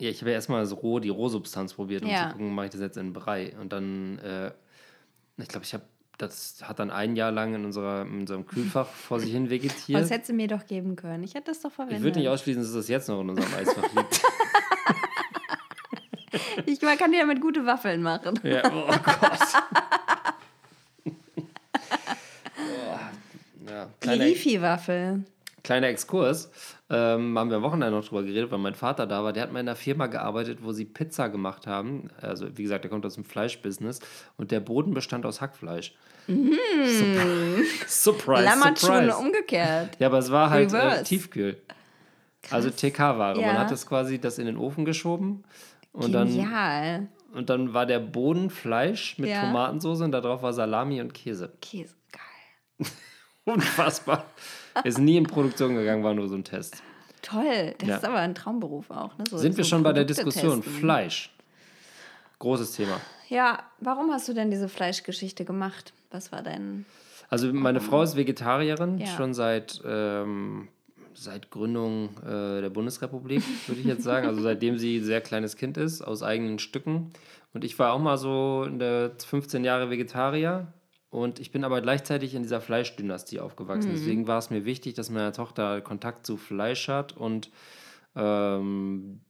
Ja, ich habe ja erstmal das roh, die Rohsubstanz probiert, um Ja. zu gucken, mache ich das jetzt in Brei. Und dann, äh, ich glaube, ich habe, das hat dann ein Jahr lang in, unserer, in unserem Kühlfach vor sich hin Das vegetiert. hättest du mir doch geben können. Ich hätte das doch Ich verwendet. würde nicht ausschließen, dass das jetzt noch in unserem Eisfach liegt. Ich man kann dir damit gute Waffeln machen. Ja, oh Gott. oh, ja, kleiner, Rifi-Waffel. Kleiner Exkurs. Ähm, haben wir am Wochenende noch drüber geredet, weil mein Vater da war. Der hat mal in einer Firma gearbeitet, wo sie Pizza gemacht haben. Also, wie gesagt, der kommt aus dem Fleischbusiness. Und der Boden bestand aus Hackfleisch. Surprise. Surprise. Lammertschuhe surprise. umgekehrt. Ja, aber es war halt äh. Tiefkühl. Also TK-Ware. Ja. Man hat das quasi das in den Ofen geschoben. Und dann Genial. Und dann war der Boden Fleisch mit Ja. Tomatensauce und darauf war Salami und Käse. Käse, geil. Unfassbar. Ist nie in Produktion gegangen, war nur so ein Test. Toll. Das Ja. ist aber ein Traumberuf auch. Ne? So, Sind wir so schon bei der Produkte Diskussion? testen. Fleisch. Großes Thema. Ja, warum hast du denn diese Fleischgeschichte gemacht? Was war dein. Also meine Frau ist Vegetarierin, Ja. schon seit, ähm, seit Gründung äh, der Bundesrepublik, würde ich jetzt sagen. Also seitdem sie ein sehr kleines Kind ist, aus eigenen Stücken. Und ich war auch mal so in der 15 Jahre Vegetarier. Und ich bin aber gleichzeitig in dieser Fleischdynastie aufgewachsen. Deswegen war es mir wichtig, dass meine Tochter Kontakt zu Fleisch hat und ähm,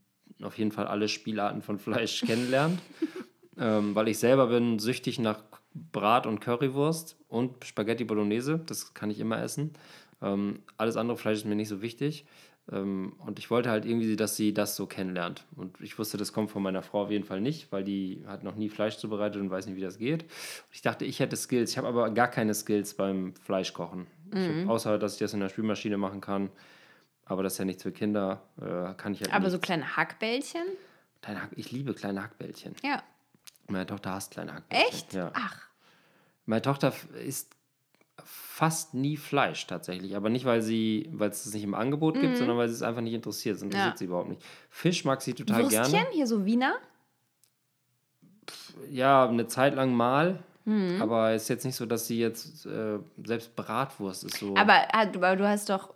auf jeden Fall alle Spielarten von Fleisch kennenlernt. ähm, weil ich selber bin süchtig nach Brat- und Currywurst und Spaghetti Bolognese. Das kann ich immer essen. Ähm, alles andere Fleisch ist mir nicht so wichtig. Ähm, und ich wollte halt irgendwie, dass sie das so kennenlernt. Und ich wusste, das kommt von meiner Frau auf jeden Fall nicht, weil die hat noch nie Fleisch zubereitet und weiß nicht, wie das geht. Und ich dachte, ich hätte Skills. Ich habe aber gar keine Skills beim Fleischkochen. Ich hab, außer, dass ich das in der Spülmaschine machen kann. Aber das ist ja nichts für Kinder. Äh, kann ich halt Aber nicht. so kleine Hackbällchen? Ich liebe kleine Hackbällchen. Ja. Meine Tochter hasst kleine Hackbällchen. Echt? Ja. Ach. Meine Tochter isst fast nie Fleisch tatsächlich, aber nicht, weil sie, weil es das nicht im Angebot gibt, sondern weil sie es einfach nicht interessiert. Das interessiert Mhm. Ja. sie überhaupt nicht. Fisch mag sie total Würstchen, gerne. hier so Wiener? Ja, eine Zeit lang mal, Mhm. aber ist jetzt nicht so, dass sie jetzt äh, selbst Bratwurst ist so. Aber, aber du hast doch,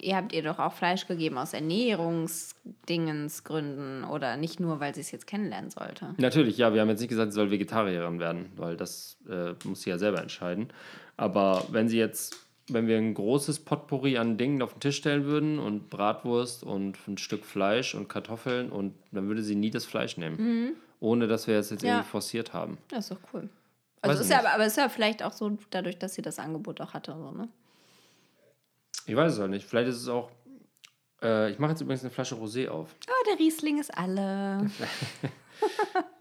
ihr habt ihr doch auch Fleisch gegeben aus Ernährungsdingensgründen oder nicht nur, weil sie es jetzt kennenlernen sollte. Natürlich, ja, wir haben jetzt nicht gesagt, sie soll Vegetarierin werden, weil das äh, muss sie ja selber entscheiden. Aber wenn sie jetzt, wenn wir ein großes Potpourri an Dingen auf den Tisch stellen würden und Bratwurst und ein Stück Fleisch und Kartoffeln und dann würde sie nie das Fleisch nehmen. Ohne dass wir es jetzt Ja. irgendwie forciert haben. Das ist doch cool. Also ist ja, aber, aber ist ja vielleicht auch so dadurch, dass sie das Angebot auch hatte. So, ne? Ich weiß es halt nicht. Vielleicht ist es auch. Äh, ich mache jetzt übrigens eine Flasche Rosé auf. Oh, der Riesling ist alle.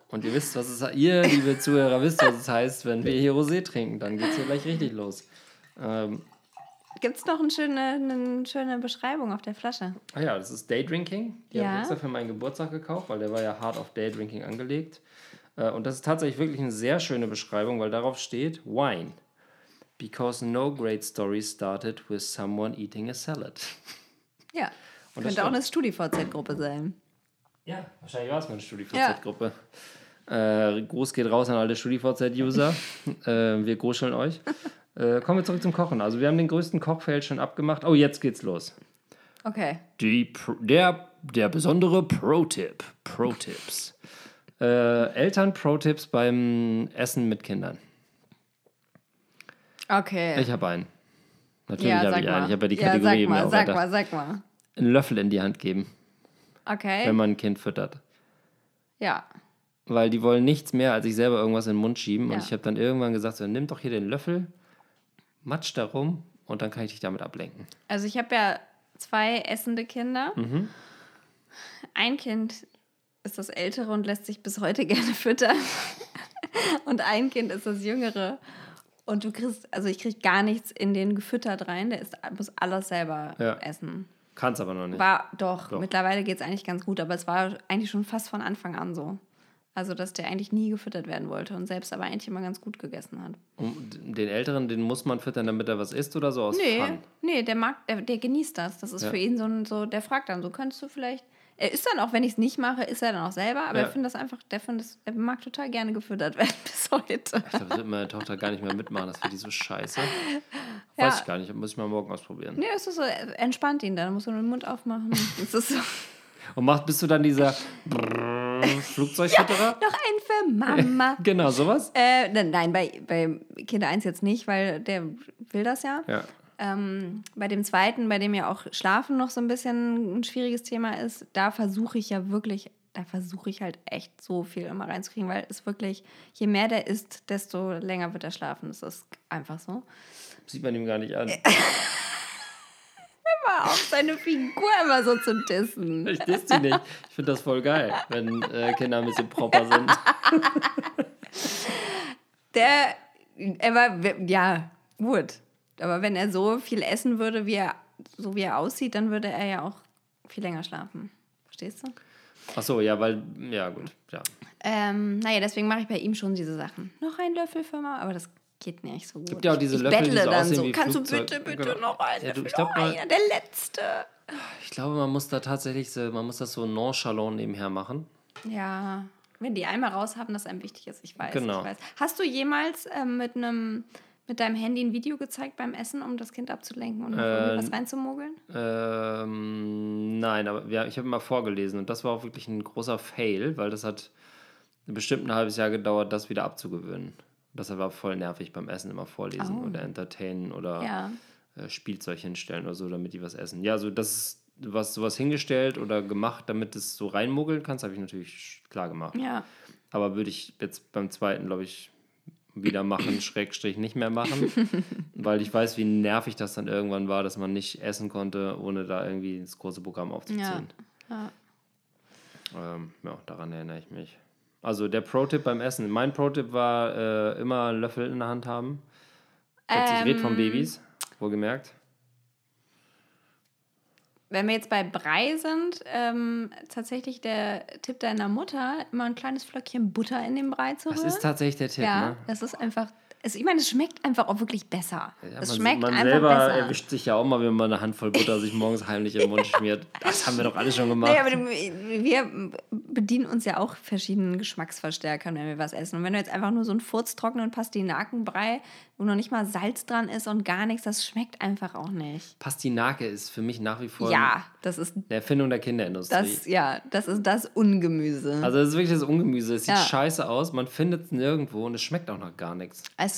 Und ihr wisst, was es ihr, liebe Zuhörer, wisst, was es heißt, wenn wir hier Rosé trinken. Dann geht es hier gleich richtig los. Ähm, Gibt es noch eine schöne, eine schöne Beschreibung auf der Flasche? Ah ja, das ist Daydrinking. Die habe Ja. ich extra für meinen Geburtstag gekauft, weil der war ja hart auf Daydrinking angelegt. Äh, Und das ist tatsächlich wirklich eine sehr schöne Beschreibung, weil darauf steht Wine. Because no great story started with someone eating a salad. Ja. Und Könnte auch eine StudiVZ-Gruppe sein. Ja, wahrscheinlich war es mal eine StudiVZ-Gruppe. Äh, Gruß geht raus an alle StudiVZ-User. äh, wir gruscheln euch. Äh, kommen wir zurück zum Kochen. Also wir haben den größten Kochfeld schon abgemacht. Oh, jetzt geht's los. Okay. Die, der, der besondere Pro-Tipp. Pro-Tipps. Äh, Eltern-Pro-Tipps beim Essen mit Kindern. Okay. Ich habe einen. Natürlich ja, habe sag ich mal. einen. Ich habe ja die ja, Kategorie sag eben mal, auch sag mal, sag mal. Einen Löffel in die Hand geben, Okay. wenn man ein Kind füttert. ja. Weil die wollen nichts mehr, als sich selber irgendwas in den Mund schieben. Ja. Und ich habe dann irgendwann gesagt, so, nimm doch hier den Löffel, matsch da rum und dann kann ich dich damit ablenken. Also ich habe ja zwei essende Kinder. Mhm. Ein Kind ist das ältere und lässt sich bis heute gerne füttern. und ein Kind ist das jüngere. Und du kriegst, also ich krieg gar nichts in den gefüttert rein. Der ist, muss alles selber Ja. essen. Kann's aber noch nicht. War doch, Doch. mittlerweile geht es eigentlich ganz gut, aber es war eigentlich schon fast von Anfang an so. Also, dass der eigentlich nie gefüttert werden wollte und selbst aber eigentlich immer ganz gut gegessen hat. Und den Älteren, den muss man füttern, damit er was isst oder so aus Nee, Fun? nee, der mag, der, der genießt das. Das ist Ja. für ihn so ein, so, der fragt dann, so könntest du vielleicht. Er ist dann auch, wenn ich es nicht mache, ist er dann auch selber, aber Ja. er findet das einfach, der findet das, er mag total gerne gefüttert werden bis heute. Ich glaube, das wird meine Tochter gar nicht mehr mitmachen. Das wird die so scheiße. Ja. Weiß ich gar nicht. Muss ich mal morgen ausprobieren. Nee, es ist so, entspannt ihn dann, muss er nur den Mund aufmachen. Es ist so, Und macht, bist du dann dieser Brrrr Flugzeugfütterer? noch ein für Mama. Genau, sowas? äh, nein, nein, bei, bei Kinder 1 jetzt nicht, weil der will das ja. Ja. Ähm, bei dem zweiten, bei dem ja auch Schlafen noch so ein bisschen ein schwieriges Thema ist, da versuche ich ja wirklich, da versuche ich halt echt so viel immer reinzukriegen, weil es wirklich, je mehr der isst, desto länger wird er schlafen. Das ist einfach so. Sieht man ihm gar nicht an. Immer auf seine Figur immer so zu dissen. Ich diss die nicht. Ich finde das voll geil, wenn äh, Kinder ein bisschen proper sind. Der, er war, ja, gut. Aber wenn er so viel essen würde, wie er, so wie er aussieht, dann würde er ja auch viel länger schlafen. Verstehst du? Ach so, ja, weil, ja, gut, ja. Ähm, naja, deswegen mache ich bei ihm schon diese Sachen. Noch ein Löffel für mal, aber das geht mir nicht so gut. Gibt ja auch diese ich Löffel, die bettle so dann so. wie Kannst Flugzeug- du bitte, bitte Genau. noch einen Ja, du, ich glaub noch einer, der letzte. Ich glaube, man muss da tatsächlich so, man muss das so nonchalant nebenher machen. Ja, wenn die einmal raus haben, das einem wichtig ist. Ich weiß, Genau. ich weiß. Hast du jemals ähm, mit einem mit deinem Handy ein Video gezeigt beim Essen, um das Kind abzulenken und Ähm, was reinzumogeln? Ähm, nein, aber wir, ich habe mal vorgelesen und das war auch wirklich ein großer Fail, weil das hat bestimmt ein halbes Jahr gedauert, das wieder abzugewöhnen. Das war voll nervig beim Essen immer vorlesen Oh. oder entertainen oder Ja. äh, Spielzeug hinstellen oder so, damit die was essen. Ja, so das was sowas hingestellt oder gemacht, damit es so reinmogeln kannst, habe ich natürlich klar gemacht. Ja. Aber würde ich jetzt beim zweiten, glaube ich, wieder machen, Schrägstrich nicht mehr machen, weil ich weiß, wie nervig das dann irgendwann war, dass man nicht essen konnte, ohne da irgendwie das große Programm aufzuziehen. ja. Ähm, ja, daran erinnere ich mich. Also der Pro-Tipp beim Essen. Mein Pro-Tipp war äh, immer einen Löffel in der Hand haben. Jetzt, ich rede von Ähm. Babys, wohlgemerkt. wenn wir jetzt bei Brei sind, ähm, tatsächlich der Tipp deiner Mutter, immer ein kleines Flöckchen Butter in den Brei zu Das rühren. ist tatsächlich der Tipp, ja, ne? das ist einfach. Es, ich meine, es schmeckt einfach auch wirklich besser. Ja, es man, schmeckt man einfach selber besser. erwischt sich ja auch mal, wenn man eine Handvoll Butter sich morgens heimlich im Mund schmiert. Das haben wir doch alle schon gemacht. Nee, aber wir bedienen uns ja auch verschiedenen Geschmacksverstärkern, wenn wir was essen. Und wenn du jetzt einfach nur so einen furztrockenen Pastinakenbrei, wo noch nicht mal Salz dran ist und gar nichts, das schmeckt einfach auch nicht. Pastinake ist für mich nach wie vor Ja, das ist eine Erfindung der Kinderindustrie. das, ja, das ist das Ungemüse. also das ist wirklich das Ungemüse. Es sieht Ja. scheiße aus, man findet es nirgendwo und es schmeckt auch noch gar nichts. es,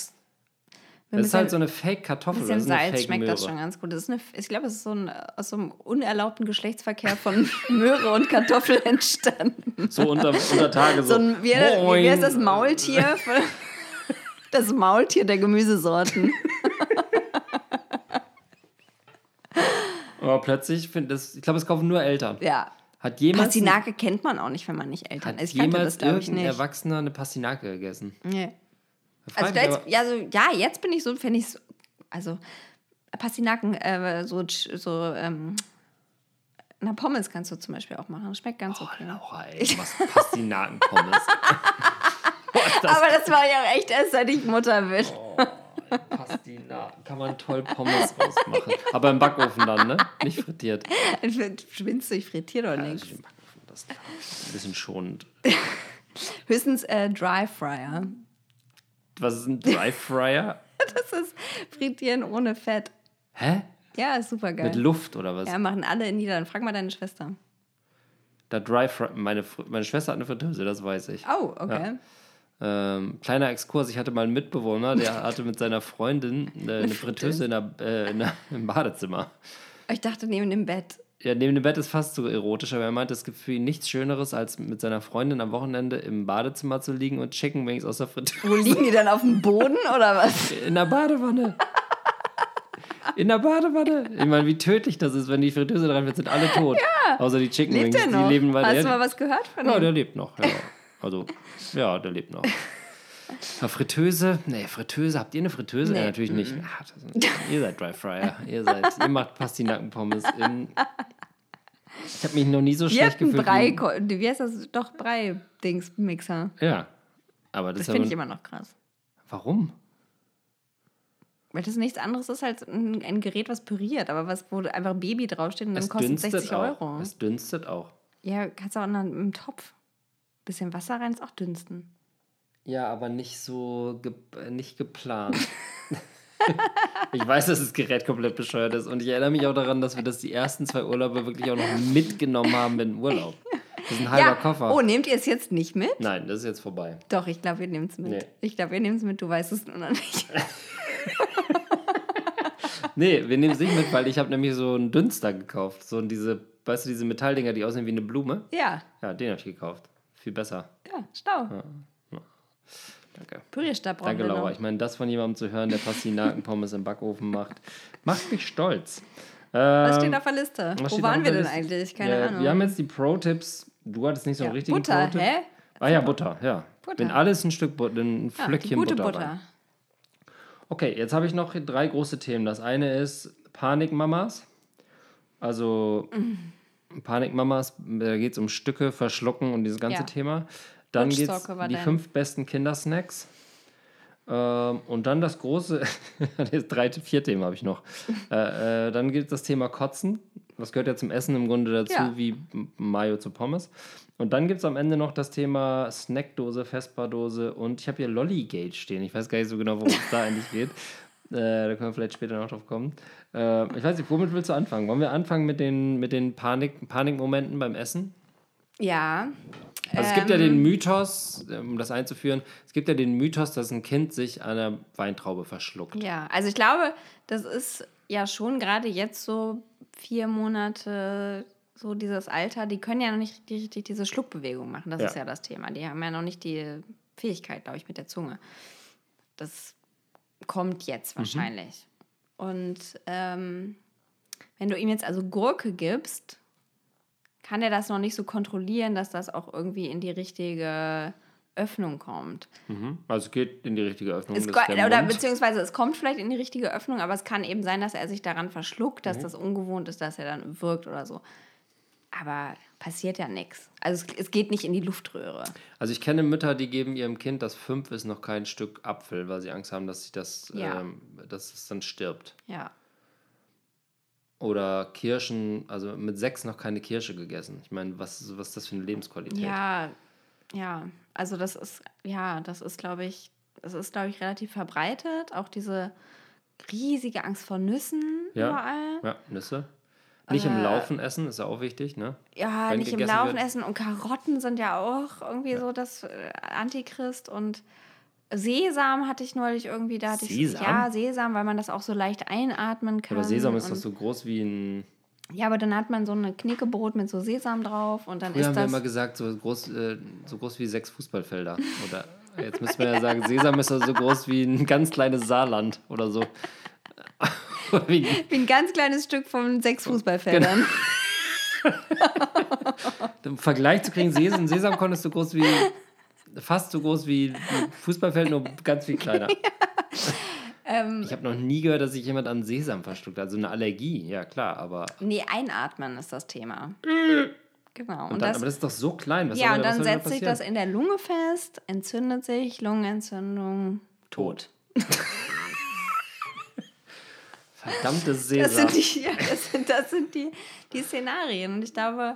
Das ist halt so eine Fake-Kartoffel. bisschen Salz schmeckt das schon ganz gut. Das ist eine, ich glaube, es ist so ein, aus so einem unerlaubten Geschlechtsverkehr von Möhre und Kartoffel entstanden. So unter, unter Tage so. So ein, wie, wie heißt das Maultier? Das Maultier der Gemüsesorten. Aber plötzlich finde ich glaube, es kaufen nur Eltern. Ja. Hat jemals, Pastinake kennt man auch nicht, wenn man nicht Eltern hat ist. Ich kannte jemals das, ich, irgendein nicht. Erwachsener eine Pastinake gegessen? Nee. Also, ich jetzt, aber- ja, ja, jetzt bin ich so, finde ich also Pastinaken, äh, so, so ähm, na, Pommes kannst du zum Beispiel auch machen. Schmeckt ganz Oh, okay. Laura, ey, du machst Pastinaken-Pommes. Aber das war ja echt erst, seit ich Mutter bin. Pastinaken. Kann man toll Pommes rausmachen. Aber im Backofen dann, ne? Nicht frittiert. Schwindst du, ich frittiere doch Also nichts. das ist ein bisschen schonend. Höchstens äh, Dry Fryer. Was ist ein Dry Fryer? Das ist Frittieren ohne Fett. Hä? Ja, ist super geil. Mit Luft oder was? Ja, machen alle in Niederlanden. Frag mal deine Schwester. Da Dry Fry meine, meine Schwester hat eine Fritteuse, das weiß ich. Oh, okay. Ähm, kleiner Exkurs, ich hatte mal einen Mitbewohner, der hatte mit seiner Freundin äh, eine Fritteuse in der, äh, in der, im Badezimmer. Ich dachte neben dem Bett. Ja, neben dem Bett ist fast so erotisch, aber er meinte, es gibt für ihn nichts Schöneres, als mit seiner Freundin am Wochenende im Badezimmer zu liegen und Chicken Wings aus der Fritteuse. Wo liegen die dann auf dem Boden oder was? In der Badewanne. In der Badewanne. Ich meine, wie tödlich das ist, wenn die Fritteuse dran wird, sind alle tot. Außer die Chicken Lebt Wings, die leben weiter. Hast Ja, du mal was gehört von Ja, ihm? der lebt noch. Ja. Also, ja, der lebt noch. Ja, Fritteuse? Nee, Fritteuse. Habt ihr eine Fritteuse? Nee. Ja, natürlich nicht. Ah, das, ihr seid Dry Fryer. Ihr, seid, ihr macht Pastinakenpommes. In, ich habe mich noch nie so Wir schlecht gefühlt. Brei, wie- heißt das? Doch, Brei-Dings-Mixer. Ja. Aber das, Das finde ich immer noch krass. Warum? Weil das nichts anderes ist als ein, ein Gerät, was püriert, aber was, wo einfach Baby draufsteht und dann Es kostet dünstet 60 auch. Euro. Es dünstet auch. Ja, kannst du auch in einem Topf. Bisschen Wasser rein, ist auch dünsten. Ja, aber nicht so ge äh, nicht geplant. ich weiß, dass das Gerät komplett bescheuert ist und ich erinnere mich auch daran, dass wir das die ersten zwei Urlaube wirklich auch noch mitgenommen haben in den Urlaub. Das ist ein halber ja. Koffer. Oh, nehmt ihr es jetzt nicht mit? Nein, das ist jetzt vorbei. Doch, ich glaube, ihr nehmt es mit. Nee. Ich glaube, ihr nehmt es mit, du weißt es nur noch nicht. Nee, wir nehmen es nicht mit, weil ich habe nämlich so einen Dünster gekauft. So diese, weißt du, diese Metalldinger, die aussehen wie eine Blume. ja, Ja, den habe ich gekauft. Viel besser. ja, stau. Danke. Pürierstab brauchen Danke, Laura. noch. Ich meine, das von jemandem zu hören, der Pastinakenpommes im Backofen macht, macht mich stolz. Was Ähm, steht auf der Liste? Was Wo waren wir denn eigentlich? Keine ja, Ahnung. Wir haben jetzt die Pro-Tipps. Du hattest nicht so einen Ja, richtigen Butter, Pro-Tipp. hä? Ah ja, Butter, ja. Butter. Wenn alles ein Stück Butter, ein Ja, Flöckchen gute Butter. Butter. Okay, jetzt habe ich noch drei große Themen. Das eine ist Panikmamas. Also Mhm. Panikmamas, da geht es um Stücke, Verschlucken und dieses ganze Ja. Thema. Dann geht die fünf besten Kindersnacks. Ähm, und dann das große, drei, vier Themen habe ich noch. äh, äh, dann gibt es das Thema Kotzen. Das gehört ja zum Essen im Grunde dazu, Ja. wie Mayo zu Pommes. Und dann gibt es am Ende noch das Thema Snackdose, Festbardose und ich habe hier Lollygate stehen. Ich weiß gar nicht so genau, worum es da eigentlich geht. Äh, da können wir vielleicht später noch drauf kommen. Äh, ich weiß nicht, womit willst du anfangen? Wollen wir anfangen mit den, mit den Panik, Panikmomenten beim Essen? Ja. Also es gibt ja Ähm. den Mythos, um das einzuführen, es gibt ja den Mythos, dass ein Kind sich an einer Weintraube verschluckt. Ja, also ich glaube, das ist ja schon gerade jetzt so vier Monate, so dieses Alter, die können ja noch nicht richtig, richtig diese Schluckbewegung machen. Das Ja. ist ja das Thema. Die haben ja noch nicht die Fähigkeit, glaube ich, mit der Zunge. Das kommt jetzt wahrscheinlich. Und ähm, wenn du ihm jetzt also Gurke gibst, kann er das noch nicht so kontrollieren, dass das auch irgendwie in die richtige Öffnung kommt. Mhm. Also es geht in die richtige Öffnung. Es oder beziehungsweise es kommt vielleicht in die richtige Öffnung, aber es kann eben sein, dass er sich daran verschluckt, Mhm. dass das ungewohnt ist, dass er dann wirkt oder so. Aber passiert ja nichts. Also es, es geht nicht in die Luftröhre. Also ich kenne Mütter, die geben ihrem Kind, das fünf ist, noch kein Stück Apfel, weil sie Angst haben, dass sie das, Ja. ähm, dass es dann stirbt. Ja. Oder Kirschen, also mit sechs noch keine Kirsche gegessen. Ich meine, was, was ist das für eine Lebensqualität? Ja, ja. Also das ist, ja, das ist, glaube ich, das ist, glaube ich, relativ verbreitet. Auch diese riesige Angst vor Nüssen Ja. überall. Ja, Nüsse. Nicht im Laufen essen, ist ja auch wichtig, ne? Ja, Wenn nicht im Laufen wird. essen. Und Karotten sind ja auch irgendwie so das äh, Antichrist. Und Sesam hatte ich neulich irgendwie, da hatte Sesam? ich. Ja, Sesam, weil man das auch so leicht einatmen kann. Aber Sesam ist doch so groß wie ein. Ja, aber dann hat man so eine Knickebrot mit so Sesam drauf und dann Früher ist haben wir das. immer gesagt, so groß, äh, so groß wie sechs Fußballfelder. Oder jetzt müssen wir ja sagen, Sesam ist doch so groß wie ein ganz kleines Saarland oder so. wie, wie ein ganz kleines Stück von sechs Fußballfeldern. Im Vergleich zu kriegen, Sesam, Sesamkorn ist so groß wie, fast so groß wie ein Fußballfeld, nur ganz viel kleiner. Ähm, ich habe noch nie gehört, dass sich jemand an Sesam verschluckt hat. Also eine Allergie, ja klar, aber. Nee, einatmen ist das Thema. Genau. Und, Und dann, das, aber das ist doch so klein. Was ja, und was dann da setzt sich das in der Lunge fest, entzündet sich, Lungenentzündung, tot. Verdammtes Das Sesam. sind die, ja, das sind, das sind die, die Szenarien. Und ich glaube,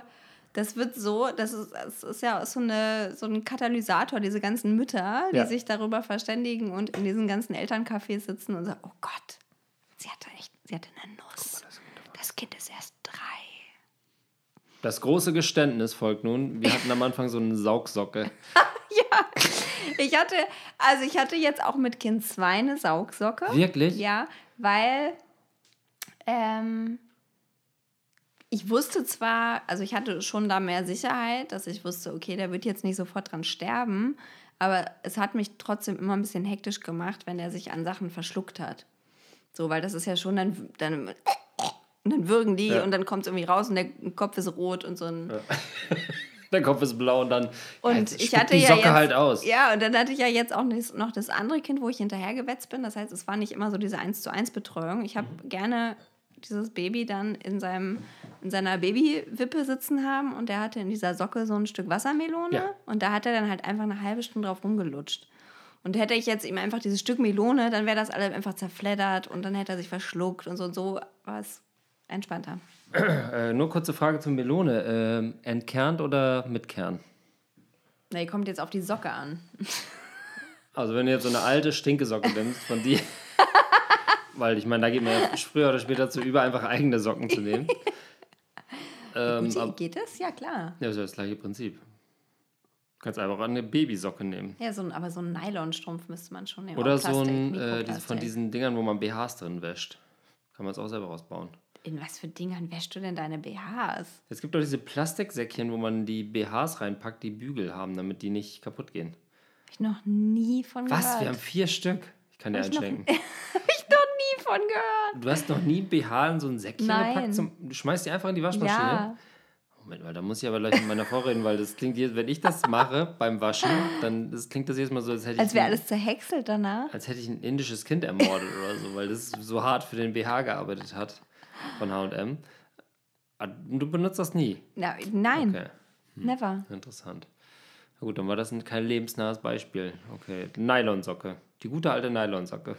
das wird so, das ist, das ist ja so, eine, so ein Katalysator, diese ganzen Mütter, die Ja. sich darüber verständigen und in diesen ganzen Elterncafés sitzen und sagen, oh Gott, sie hatte echt, sie hatte eine Nuss. Das Kind ist erst drei. Das große Geständnis folgt nun. Wir hatten am Anfang so eine Saugsocke. Ich hatte, also ich hatte jetzt auch mit Kind 2 eine Saugsocke. Wirklich? Ja, weil ähm, ich wusste zwar, also ich hatte schon da mehr Sicherheit, dass ich wusste, okay, der wird jetzt nicht sofort dran sterben, aber es hat mich trotzdem immer ein bisschen hektisch gemacht, wenn er sich an Sachen verschluckt hat. So, weil das ist ja schon dann, dann, und dann würgen die Ja. und dann kommt es irgendwie raus und der Kopf ist rot und so ein. Der Kopf ist blau und dann Und ja, ich hatte die ja Socke jetzt, halt aus. Ja, und dann hatte ich ja jetzt auch noch das andere Kind, wo ich hinterhergewetzt bin. Das heißt, es war nicht immer so diese 1 zu 1 Betreuung. Ich habe Mhm. gerne dieses Baby dann in, seinem, in seiner Babywippe sitzen haben und der hatte in dieser Socke so ein Stück Wassermelone Ja. und da hat er dann halt einfach eine halbe Stunde drauf rumgelutscht. Und hätte ich jetzt ihm einfach dieses Stück Melone, dann wäre das alles einfach zerfleddert und dann hätte er sich verschluckt und so und so war es entspannter. Äh, nur kurze Frage zur Melone. Ähm, entkernt oder mit Kern? Na, die kommt jetzt auf die Socke an. Also wenn du jetzt so eine alte Stinkesocke nimmst von dir, weil ich meine, da geht man ja früher oder später zu über, einfach eigene Socken zu nehmen. ähm, Gute, ab, geht das? Ja, klar. ja, das ist ja das gleiche Prinzip. Du kannst einfach eine Babysocke nehmen. Ja, so ein, aber so einen Nylonstrumpf müsste man schon nehmen. Oder auch so Plastik, ein, äh, von diesen Dingern, wo man BHs drin wäscht. Kann man es auch selber rausbauen. In was für Dingern wäschst du denn deine BHs? Es gibt doch diese Plastiksäckchen, wo man die BHs reinpackt, die Bügel haben, damit die nicht kaputt gehen. Hab ich noch nie von Was? gehört. Wir haben vier Stück. Ich kann dir Hab einschenken. Hab ich noch nie von gehört. Du hast noch nie BH in so ein Säckchen Nein. gepackt? Zum, du schmeißt die einfach in die Waschmaschine? Ja. Moment mal, da muss ich aber gleich mit meiner Frau reden, weil das klingt, jetzt, wenn ich das mache beim Waschen, dann das klingt das jedes Mal so, als hätte Als ich wäre ein, alles zerhäckselt danach. als hätte ich ein indisches Kind ermordet oder so, weil das so hart für den BH gearbeitet hat von H&M. Du benutzt das nie? Na, nein, Okay, never. interessant. Na gut, dann war das ein kein lebensnahes Beispiel. Okay, Nylonsocke. Die gute alte Nylonsocke.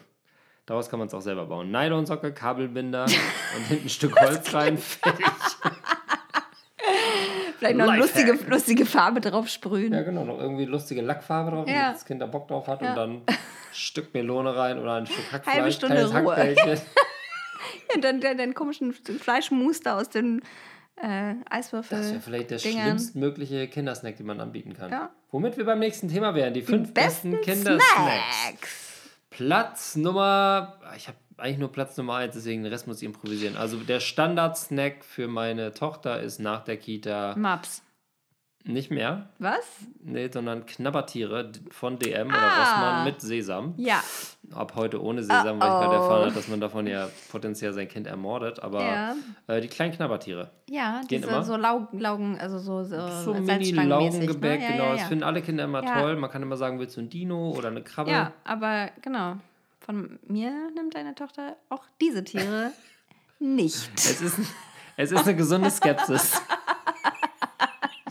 Daraus kann man es auch selber bauen. Nylonsocke, Kabelbinder und hinten ein Stück Holz rein. Fertig. Vielleicht noch eine Lifehack. lustige, lustige Farbe drauf sprühen. Ja, genau, noch irgendwie lustige Lackfarbe drauf, Ja. damit das Kind da Bock drauf hat Ja. und dann ein Stück Melone rein oder ein Stück Hackfleisch, Halbe Stunde Ruhe. Und dann den, komischen Fleischmuster aus den äh, Eiswürfel. Das wäre vielleicht der Dingern. schlimmstmögliche Kindersnack, den man anbieten kann. Ja. Womit wir beim nächsten Thema wären, die fünf besten, besten Kindersnacks. Snacks. Platz Nummer, ich habe eigentlich nur Platz Nummer eins, deswegen den Rest muss ich improvisieren. Also der Standard-Snack für meine Tochter ist nach der Kita, Maps. Nicht mehr. Was? Nee, sondern Knabbertiere von DM oder Ah. Rossmann mit Sesam. Ja. Ab heute ohne Sesam, weil ich gerade erfahren habe, dass man davon ja potenziell sein Kind ermordet. Aber Ja. äh, die kleinen Knabbertiere. Ja, Gehen diese immer? so Laug, Laugen, also so, so, So Mini-Laugengebäck, ne? Ja, genau. Ja, Das finden alle Kinder immer toll. Man kann immer sagen, willst du ein Dino oder eine Krabbe? ja, aber genau. Von mir nimmt deine Tochter auch diese Tiere nicht. Es ist, es ist eine gesunde Skepsis.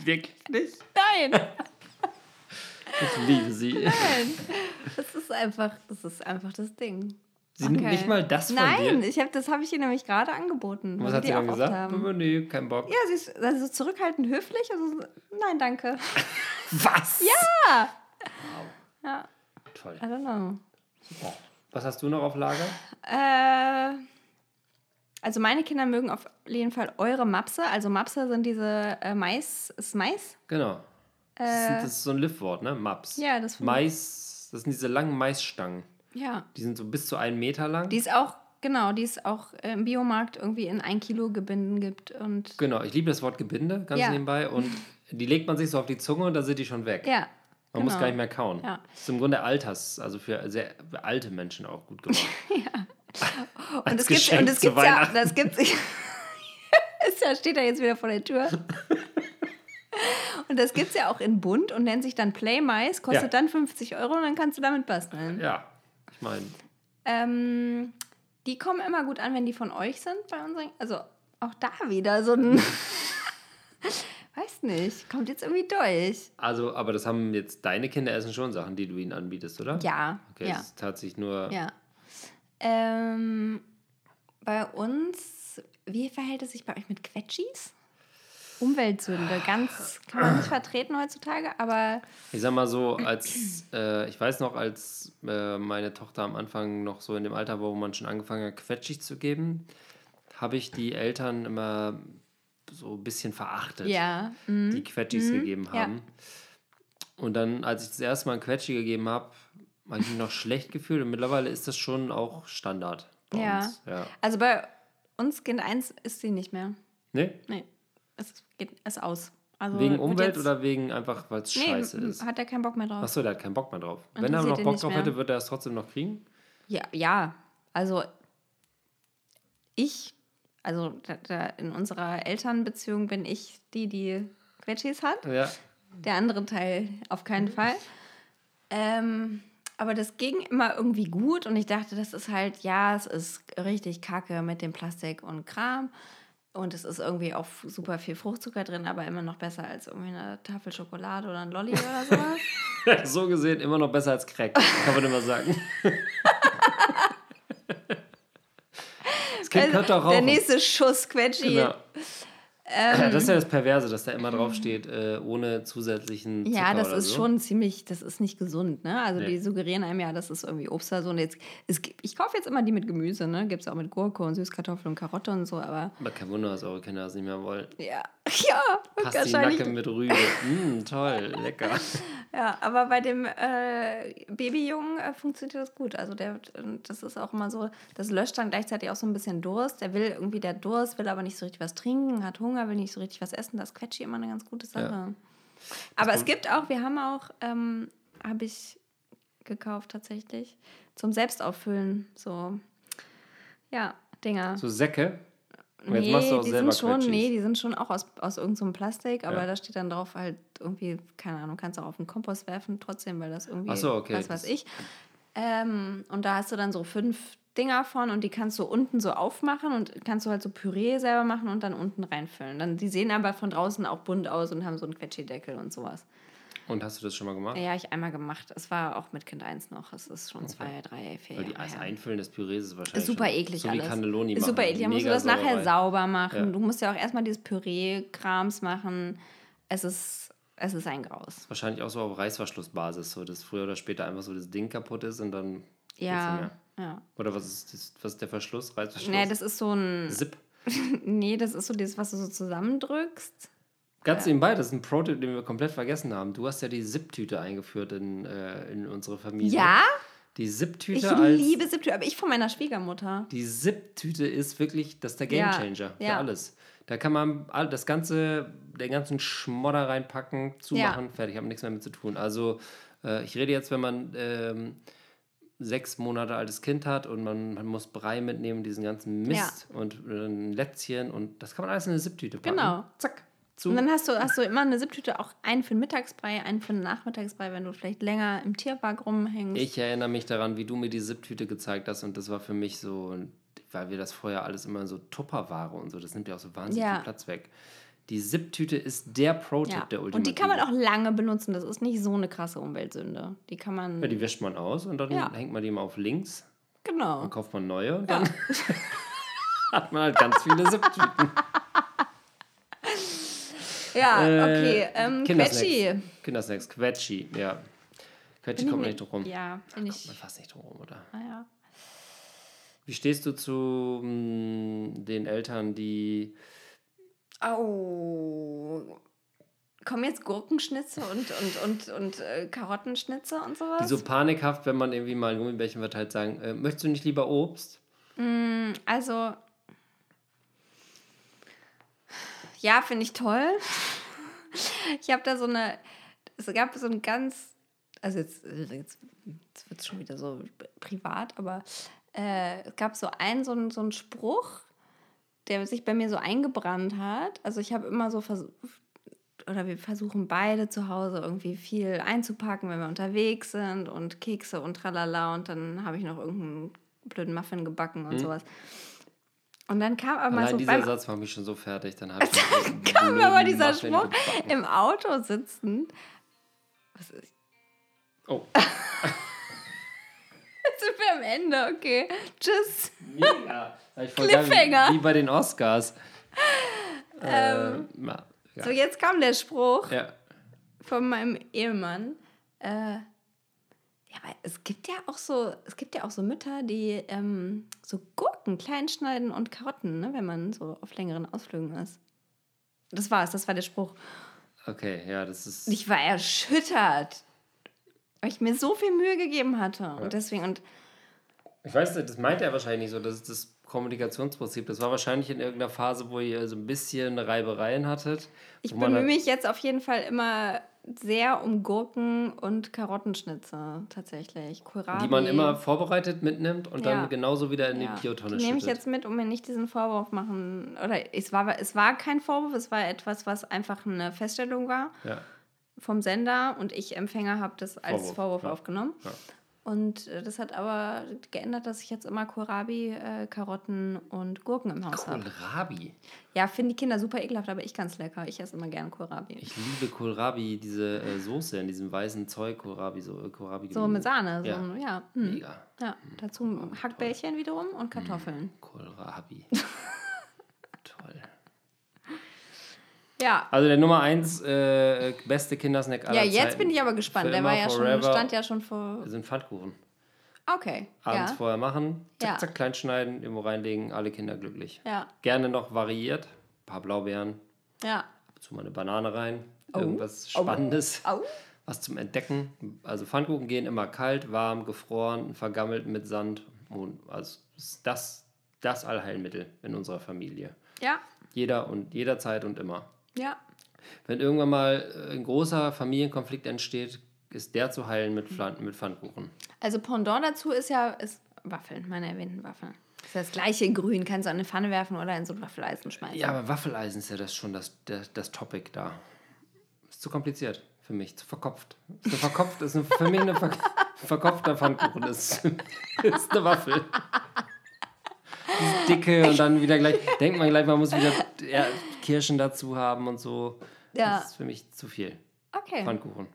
Wirklich nicht. Nein, Ich liebe sie. nein. Das ist einfach, das ist einfach das Ding. Sie nimmt nicht mal das von Nein, dir. ich hab, das habe ich ihr nämlich gerade angeboten. Was hat sie dann gesagt? haben. Oh, nee, kein Bock. Ja, sie ist also zurückhaltend höflich. Also, nein, danke. Was? Ja. Ja, Toll. I don't know. Was hast du noch auf Lager? Äh, also meine Kinder mögen auf jeden Fall eure Mapse. Also Mapse sind diese äh, Mais, ist Mais? Genau. Das, ist, das ist so ein Liftwort, ne? Maps. Ja, das find- Mais, das sind diese langen Maisstangen. Ja. Die sind so bis zu einen Meter lang. Die ist auch, genau, die es auch äh, im Biomarkt irgendwie in ein Kilo Gebinden gibt. Und genau, ich liebe das Wort Gebinde, ganz Ja. nebenbei. Und die legt man sich so auf die Zunge und dann sind die schon weg. ja. Man genau. muss gar nicht mehr kauen. Ja. Das ist im Grunde Alters, also für sehr alte Menschen auch gut gemacht. Und es gibt und es gibt ja, das gibt ist ja steht da jetzt wieder vor der Tür. Und das gibt es ja auch in bunt und nennt sich dann Play Mais, kostet Ja. dann 50 Euro und dann kannst du damit basteln. ja, ich meine, Ähm, die kommen immer gut an, wenn die von euch sind bei unseren. Also auch da wieder so ein. Weiß nicht, kommt jetzt irgendwie durch. also, aber das haben jetzt deine Kinder essen schon Sachen, die du ihnen anbietest, oder? Ja. Okay, ja. es ist tatsächlich nur. Ja. Ähm, bei uns, wie verhält es sich bei euch mit Quetschis? Umweltsünde, ganz kann man nicht vertreten heutzutage, aber Ich sag mal so, als äh, ich weiß noch, als äh, meine Tochter am Anfang noch so in dem Alter war, wo man schon angefangen hat, Quetschig zu geben, habe ich die Eltern immer so ein bisschen verachtet, ja. mm, die Quetschis gegeben ja. haben. Und dann, als ich das erste Mal ein Quetschi gegeben habe, habe ich mich noch schlecht gefühlt. Und mittlerweile ist das schon auch Standard bei Ja. uns. Ja. Also bei uns Kind 1 ist sie nicht mehr. Nee? Nee, es geht ist aus. Also Wegen Umwelt oder wegen einfach, weil es Nee, scheiße ist? hat er keinen Bock mehr drauf. Achso, der hat keinen Bock mehr drauf. Wenn er noch Bock drauf mehr. hätte, wird er es trotzdem noch kriegen? Ja, ja. Also ich, also da, da in unserer Elternbeziehung bin ich die, die Quetschis hat. Ja. Der andere Teil auf keinen Fall. Ähm, aber das ging immer irgendwie gut und ich dachte, das ist halt, ja, es ist richtig kacke mit dem Plastik und Kram. Und es ist irgendwie auch super viel Fruchtzucker drin, aber immer noch besser als irgendwie eine Tafel Schokolade oder ein Lolli oder sowas. so gesehen immer noch besser als Crack, kann man immer sagen. Das Kind könnte auch Also, der nächste Schuss Quetschi. Genau. Ähm. das ist ja das Perverse, dass da immer draufsteht, äh, ohne zusätzlichen Zucker Ja, das ist so. schon ziemlich, das ist nicht gesund, ne? Also Nee. die suggerieren einem ja, das ist irgendwie Obst oder so. Und jetzt, es, ich kaufe jetzt immer die mit Gemüse, ne? Gibt es auch mit Gurke und Süßkartoffel und Karotte und so, aber Aber kein Wunder, dass eure Kinder das nicht mehr wollen. ja, ja, Pastinacke mit Rübe. mm, toll, lecker. Ja, aber bei dem äh, Babyjungen äh, funktioniert das gut. Also der, das ist auch immer so, das löscht dann gleichzeitig auch so ein bisschen Durst. Der will irgendwie, der Durst, will aber nicht so richtig was trinken, hat Hunger, will nicht so richtig was essen. Das ist Quetschi immer eine ganz gute Sache. Aber es gibt auch, wir haben auch, ähm, habe ich gekauft tatsächlich, zum Selbstauffüllen so, ja, Dinger. So Säcke. Und jetzt Nee, machst du auch die selber sind schon, Quetschis. nee, die sind schon auch aus, aus irgendeinem Plastik, aber Ja. da steht dann drauf halt irgendwie, keine Ahnung, kannst du auch auf den Kompost werfen trotzdem, weil das irgendwie, Ach so, okay, was weiß ich. Ähm, und da hast du dann so fünf Dinger von und die kannst du unten so aufmachen und kannst du halt so Püree selber machen und dann unten reinfüllen. Dann, die sehen aber von draußen auch bunt aus und haben so einen Quetschi-Deckel und sowas. Und hast du das schon mal gemacht? Ja, ich einmal gemacht. Es war auch mit Kind 1 noch. Es ist schon zwei, drei, vier die, Jahre das her. Einfüllen des Pürees ist wahrscheinlich Ist super eklig so alles. wie Cannelloni ist machen. super eklig. Dann musst du das nachher Sauerei. sauber machen. Ja. Du musst ja auch erstmal dieses Püree-Krams machen. Es ist, es ist ein Graus. Wahrscheinlich auch so auf Reißverschlussbasis, so dass früher oder später einfach so das Ding kaputt ist und dann Ja, mehr. ja. Oder was ist, das, was ist der Verschluss? Reißverschluss? Nee, das ist so ein. Zip. Nee, das ist so dieses, was du so zusammendrückst. Ganz nebenbei, das ist ein Pro-Tipp, den wir komplett vergessen haben. Du hast ja die Zip-Tüte eingeführt in, äh, in unsere Familie. Ja? Die Sipptüte Ich als. liebe Sipptüte, aber ich von meiner Schwiegermutter. Die Sipptüte ist wirklich, das ist der Ja, Gamechanger für ja. alles. Da kann man das ganze, den ganzen Schmodder reinpacken, zumachen, fertig, haben nichts mehr mit zu tun. Also äh, ich rede jetzt, wenn man ähm, sechs Monate altes Kind hat und man, man muss Brei mitnehmen, diesen ganzen Mist und äh, ein Lätzchen und das kann man alles in eine Sipptüte packen. Genau. Zack. Zu. Und dann hast du, hast du immer eine Sipptüte, auch einen für den Mittagsbrei, einen für den Nachmittagsbrei, wenn du vielleicht länger im Tierpark rumhängst. Ich erinnere mich daran, wie du mir die Sipptüte gezeigt hast und das war für mich so, weil wir das vorher alles immer so Tupperware und so, das nimmt ja auch so wahnsinnig Ja. viel Platz weg. Die Sipptüte ist der Pro-Tipp ja. der Ultimative. Und die kann man auch lange benutzen. Das ist nicht so eine krasse Umweltsünde. Die kann man. Ja, die wäscht man aus und dann Ja. hängt man die mal auf links, genau. dann kauft man neue und dann hat man halt ganz viele Sipptüten. Ja, okay. Äh, Ähm, Kindersnacks. Quetschi. Kindersnacks, Quetschi, ja. Quetschi kommt ich nicht drum rum. Ja, Kommt ich. man fast nicht drum rum, oder? Naja. Wie stehst du zu mh, den Eltern, die Au. Kommen jetzt Gurkenschnitze und, und, und, und äh, Karottenschnitze und sowas? die so panikhaft, wenn man irgendwie mal ein Gummibärchen verteilt, sagen, äh, möchtest du nicht lieber Obst? Also, ja, finde ich toll. Ich habe da so eine, es gab so ein ganz, also jetzt, jetzt, jetzt wird es schon wieder so privat, aber äh, es gab so einen, so einen, so einen Spruch, der sich bei mir so eingebrannt hat. Also ich habe immer so versucht, oder wir versuchen beide zu Hause irgendwie viel einzupacken, wenn wir unterwegs sind und Kekse und tralala und dann habe ich noch irgendeinen blöden Muffin gebacken und sowas. Und dann kam aber mal Allein so dieser Satz macht mich schon so fertig. Dann dann kam aber dieser Spruch im Auto sitzen. Was ist? Oh, Jetzt sind wir am Ende, okay. Tschüss. mega. Ich Cliffhanger. Wie, bei den Oscars. Ähm, na, ja. So, jetzt kam der Spruch ja. von meinem Ehemann. Äh, ja, aber es gibt ja auch so, es gibt ja auch so Mütter, die ähm, so Gurken klein schneiden und Karotten, ne, wenn man so auf längeren Ausflügen ist. Das war's, das war der Spruch. Okay, ja, das ist. Ich war erschüttert, weil ich mir so viel Mühe gegeben hatte. Und deswegen, und Ich weiß nicht, das meint er wahrscheinlich nicht so. Das ist das Kommunikationsprinzip. Das war wahrscheinlich in irgendeiner Phase, wo ihr so ein bisschen Reibereien hattet. ich bemühe halt- mich jetzt auf jeden Fall immer sehr um Gurken und Karottenschnitze tatsächlich. Kohlrabi. Die man immer vorbereitet mitnimmt und Ja. dann genauso wieder in Ja. die Biotonne Die nehme ich schüttet. jetzt mit, um mir nicht diesen Vorwurf machen. Oder es war, es war kein Vorwurf, es war etwas, was einfach eine Feststellung war Ja. vom Sender und ich Empfänger habe das als Vorwurf, Vorwurf, aufgenommen. Und äh, das hat aber geändert, dass ich jetzt immer Kohlrabi, äh, Karotten und Gurken im Haus habe. Kohlrabi. Ja, finden die Kinder super ekelhaft, aber ich ganz lecker. Ich esse immer gerne Kohlrabi. Ich liebe Kohlrabi, diese äh, Soße in diesem weißen Zeug, Kohlrabi, so äh, Kohlrabi. so mit Sahne. So, Ja. ja. Hm. Mega. ja. Dazu Hackbällchen wiederum und Kartoffeln. Kohlrabi. Toll. Ja. Also der Nummer 1 äh, beste Kindersnack aller Ja, jetzt Zeiten. bin ich aber gespannt. Für Der war ja schon, forever. stand ja schon vor. sind Pfannkuchen. Okay. Abends Ja. vorher machen, zack, Ja. zack, klein schneiden, irgendwo reinlegen, alle Kinder glücklich. Ja. Gerne noch variiert, ein paar Blaubeeren, Ja. ab und zu mal eine Banane rein, Oh. irgendwas Oh. Spannendes, Au. was zum Entdecken. Also Pfannkuchen gehen immer kalt, warm, gefroren, vergammelt mit Sand. Also ist das das Allheilmittel in unserer Familie. Ja. Jeder und jederzeit und immer. Ja. Wenn irgendwann mal äh, ein großer Familienkonflikt entsteht, ist der zu heilen mit, Pflanzen, mit Pfannkuchen. Also Pendant dazu ist ja ist Waffeln, meine erwähnten Waffeln. Das ist das gleiche in grün, kannst du in eine Pfanne werfen oder in so ein Waffeleisen schmeißen. Ja, aber Waffeleisen ist ja das schon das, das, das Topic da. Ist zu kompliziert für mich, zu verkopft. Ist eine verkopft, ist eine, für mich eine ver verkopfter Pfannkuchen. Ist, ist eine Waffel. Dicke und dann wieder gleich, denkt man gleich, man muss wieder ja, Kirschen dazu haben und so. Ja. Das ist für mich zu viel. Okay. Pfannkuchen.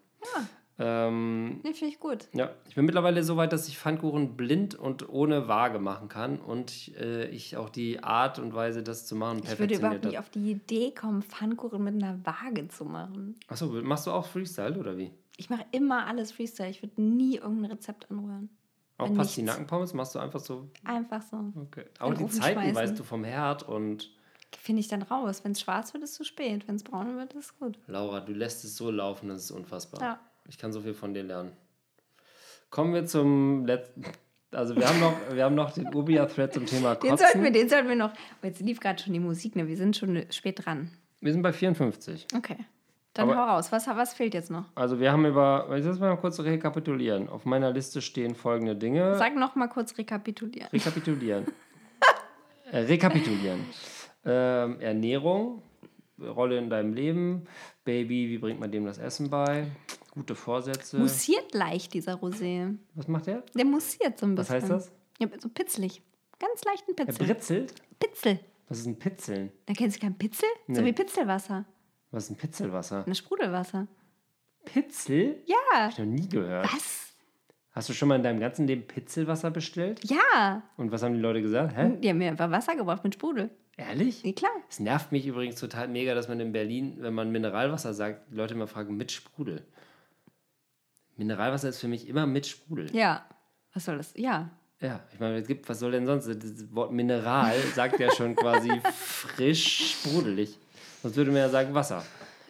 Ähm, Nee, finde ich gut. ja, ich bin mittlerweile so weit, dass ich Pfannkuchen blind und ohne Waage machen kann und äh, ich auch die Art und Weise, das zu machen, Ich würde überhaupt perfektioniert nicht auf die Idee kommen, Pfannkuchen mit einer Waage zu machen. Achso, machst du auch Freestyle oder wie? Ich mache immer alles Freestyle. Ich würde nie irgendein Rezept anrühren. Auch Wenn Pastinackenpommes machst du einfach so. Einfach so. Okay. Auch die Zeiten weißt du vom Herd und Finde ich dann raus. Wenn es schwarz wird, ist es zu spät. Wenn es braun wird, ist es gut. Laura, du lässt es so laufen, das ist unfassbar. Ja. Ich kann so viel von dir lernen. Kommen wir zum letzten. Also wir haben noch, wir haben noch den Ubia-Thread zum Thema Den Kotzen. sollten wir, den sollten wir noch. Oh, jetzt lief gerade schon die Musik, ne? Wir sind schon spät dran. Wir sind bei 54. Okay. Dann Aber- hau raus. Was, was fehlt jetzt noch? Also wir haben über, ich muss mal kurz rekapitulieren. Auf meiner Liste stehen folgende Dinge. Sag noch mal kurz rekapitulieren. Rekapitulieren. äh, rekapitulieren. Ähm, Ernährung, Rolle in deinem Leben, Baby, wie bringt man dem das Essen bei? Gute Vorsätze. Mussiert leicht, dieser Rosé. Was macht der? Der mussiert so ein Was bisschen. heißt das? Ja, so pitzelig. Ganz leichten Er Pitzel. britzelt? Pitzel. Was ist ein Pitzeln? Da kennst du keinen Pitzel? So Nee. wie Pitzelwasser. Was ist ein Pitzelwasser? Ein Sprudelwasser. Pitzel? Ja. Hab ich noch nie gehört. Was? Hast du schon mal in deinem ganzen Leben Pitzelwasser bestellt? Ja. Und was haben die Leute gesagt? Hä? Die haben mir einfach Wasser gebracht mit Sprudel. Ehrlich? Ja, klar. Es nervt mich übrigens total mega, dass man in Berlin, wenn man Mineralwasser sagt, Leute immer fragen mit Sprudel. Mineralwasser ist für mich immer mit Sprudel. Ja. Was soll das? Ja. Ja, ich meine, es gibt, was soll denn sonst? Das Wort Mineral sagt ja schon quasi frisch sprudelig. Sonst würde man ja sagen Wasser.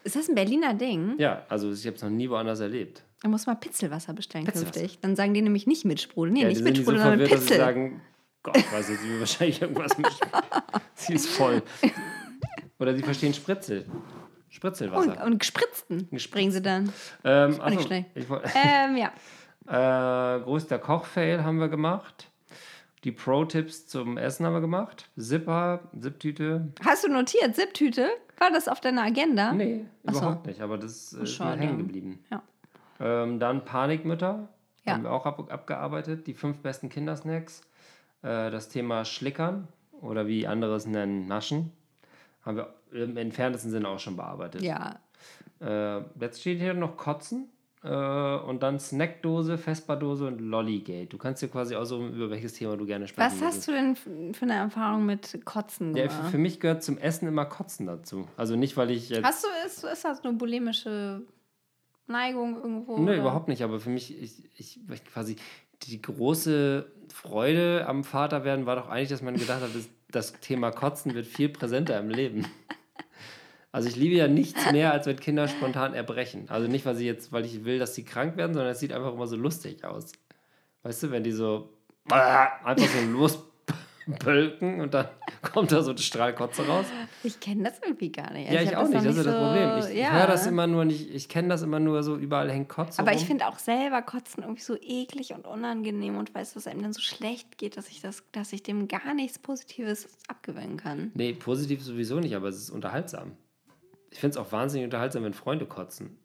Ist das ein Berliner Ding? Ja, also ich habe es noch nie woanders erlebt. Da muss man Pitzelwasser bestellen Pitzelwasser. künftig. Dann sagen die nämlich nicht mit Sprudel. Nee, ja, nicht mit sind so Sprudel, sondern mit verwirrt, dass sie Pitzel. sagen, Gott, ich weiß jetzt, wie wahrscheinlich irgendwas mit. sie ist voll. Oder sie verstehen Spritzel. Spritzelwasser. und, und gespritzten bringen sie dann. ähm, nicht achso, schlecht. ich wollt- Ähm, ja. Äh, größter Kochfail haben wir gemacht. Die Pro-Tipps zum Essen haben wir gemacht. Zipper, Ziptüte. Hast du notiert, Sipptüte? War das auf deiner Agenda? Nee, Ach so. überhaupt nicht. Aber das äh, ist mir hängen geblieben. Ja. Ähm, dann Panikmütter. Ja. Haben wir auch ab, abgearbeitet. Die fünf besten Kindersnacks. Äh, das Thema Schlickern oder wie andere es nennen, Naschen. Haben wir im entferntesten Sinne auch schon bearbeitet. Ja. Äh, jetzt steht hier noch Kotzen. Äh, und dann Snackdose, Vespa-Dose und Lollygate. Du kannst dir quasi aussuchen, über welches Thema du gerne sprechen Was hast du denn für eine Erfahrung mit Kotzen Ja, gemacht? für, für mich gehört zum Essen immer Kotzen dazu. Also nicht, weil ich jetzt. Hast du, ist, ist das eine bulimische Neigung irgendwo? Nö, oder? überhaupt nicht. Aber für mich, ich, ich, ich quasi die große Freude am Vaterwerden war doch eigentlich, dass man gedacht hat, das, das Thema Kotzen wird viel präsenter im Leben. Also ich liebe ja nichts mehr, als wenn Kinder spontan erbrechen. Also nicht, weil sie jetzt, weil ich will, dass sie krank werden, sondern es sieht einfach immer so lustig aus. Weißt du, wenn die so einfach so lospölken und dann kommt da so ein Strahl Kotze raus. Ich kenne das irgendwie gar nicht. Ja, Ich ich auch nicht, das ist ja das so- Problem. Ich ja. höre das immer nur nicht, ich kenne das immer nur so, überall hängt Kotze Aber rum. ich finde auch selber Kotzen irgendwie so eklig und unangenehm und weiß, dass einem dann so schlecht geht, dass ich, das, dass ich dem gar nichts Positives abgewinnen kann. Nee, positiv sowieso nicht, aber es ist unterhaltsam. Ich finde es auch wahnsinnig unterhaltsam, wenn Freunde kotzen.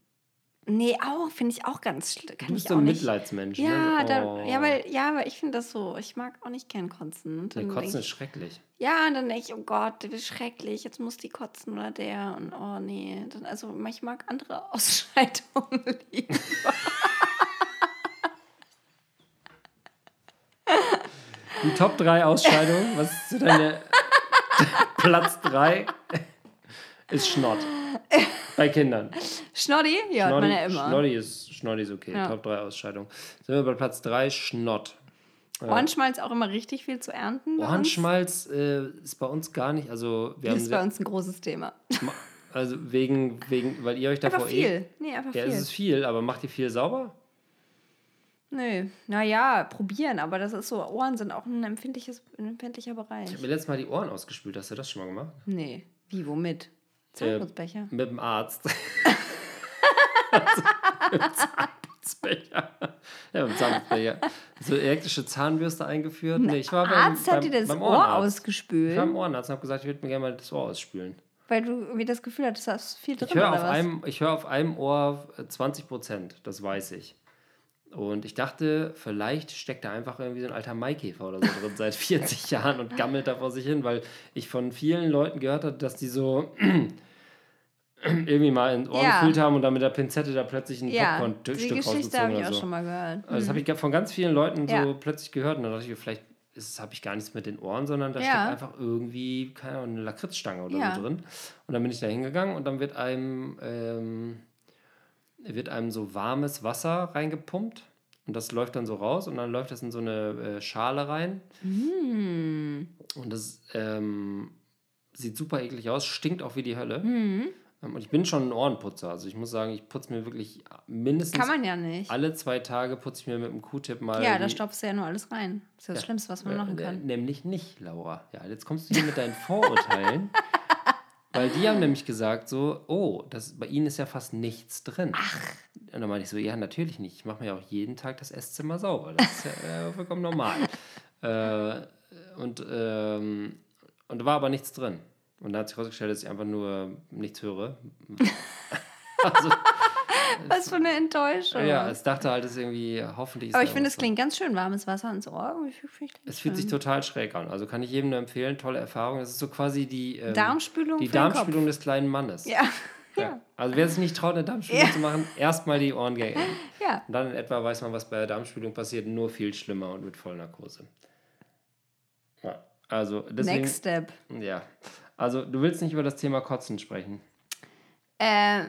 Nee, auch, finde ich auch ganz schlimm. Du ich bist so ein. Mitleidsmensch. Ja, ne? da, Oh. ja, weil, ja, aber ich finde das so. Ich mag auch nicht gern kotzen. Und Nee, Kotzen ich, ist schrecklich. ja, und dann denke ich, oh Gott, wie schrecklich, jetzt muss die kotzen oder der. Und oh nee. Dann, also ich mag andere Ausscheidungen lieber. Die Top 3 Ausscheidungen, was ist so deine Platz 3? Ist Schnott. Bei Kindern. Schnoddy? Ja, hat man ja immer. Schnoddy ist, Schnoddy ist okay. Ja. Top 3 Ausscheidungen. Sind wir bei Platz 3, Schnott. Ohrenschmalz auch immer richtig viel zu ernten. Ohrenschmalz äh, ist bei uns gar nicht, also wir Das haben ist bei uns ein großes Thema. also wegen, wegen, weil ihr euch davor Aber eh. Nee, einfach Ja, viel. es ist viel, aber macht ihr viel sauber? Nö, naja, probieren, aber das ist so, Ohren sind auch ein, empfindliches, ein empfindlicher Bereich. Ich habe mir letztes Mal die Ohren ausgespült. Hast du das schon mal gemacht? Nee, wie, womit? Zahnputzbecher? Mit dem Arzt. also, mit dem Zahnputzbecher. Ja, mit dem Zahnputzbecher. So elektrische Zahnbürste eingeführt. Nee, ich war beim, Arzt hat beim, dir das beim Ohr Ohrenarzt. Ich war ausgespült, beim Ohrenarzt und habe gesagt, ich würde mir gerne mal das Ohr ausspülen. weil du irgendwie das Gefühl hattest, da ist viel drin Ich höre auf, was? einem, ich hör auf einem Ohr äh, 20 Prozent, das weiß ich. Und ich dachte, vielleicht steckt da einfach irgendwie so ein alter Maikäfer oder so drin seit 40 Jahren und gammelt da vor sich hin, weil ich von vielen Leuten gehört habe, dass die so irgendwie mal ins Ohr Ja. gefühlt haben und dann mit der Pinzette da plötzlich ein ja, die Popcorn-Stück Geschichte rausgezogen habe ich auch so. schon mal gehört. Also das habe ich von ganz vielen Leuten Ja. so plötzlich gehört und dann dachte ich, vielleicht habe ich gar nichts mit den Ohren, sondern da Ja. steckt einfach irgendwie, keine Ahnung, eine Lakritzstange oder so drin. Und dann bin ich da hingegangen und dann wird einem, ähm, wird einem so warmes Wasser reingepumpt und das läuft dann so raus und dann läuft das in so eine äh, Schale rein. Hm. Und das ähm, sieht super eklig aus, stinkt auch wie die Hölle. Hm. Ähm, Und ich bin schon ein Ohrenputzer. Also ich muss sagen, ich putze mir wirklich mindestens Kann man ja nicht. alle zwei Tage putze ich mir mit einem Q-Tip mal. Ja, da stopfst du ja nur alles rein. Das ist ja das Schlimmste, was man Äh, machen äh, kann. Nämlich nicht, Laura. Ja, jetzt kommst du hier mit deinen Vorurteilen. weil die haben nämlich gesagt so, oh, das, bei ihnen ist ja fast nichts drin. Ach. Und dann meinte ich so, ja, natürlich nicht. Ich mache mir ja auch jeden Tag das Esszimmer sauber. Das ist ja äh, vollkommen normal. äh, und, ähm, und da war aber nichts drin. Und da hat sich herausgestellt, dass ich einfach nur nichts höre. also, Was für eine Enttäuschung. ja, es dachte halt, es irgendwie, hoffentlich ist Aber ich finde, es klingt ganz schön warmes Wasser ins Ohr. Es fühlt sich total schräg an. Also kann ich jedem nur empfehlen. Tolle Erfahrung. Es ist so quasi die, ähm, Darmspülung die. Darmspülung des kleinen Mannes. Ja. Ja. Also wer sich nicht traut, eine Darmspülung Ja. zu machen, erstmal die Ohren gängen. Ja. Und dann in etwa weiß man, was bei der Darmspülung passiert, nur viel schlimmer und mit Vollnarkose. Ja. Also deswegen. Next step. Ja. Also du willst nicht über das Thema Kotzen sprechen. Äh,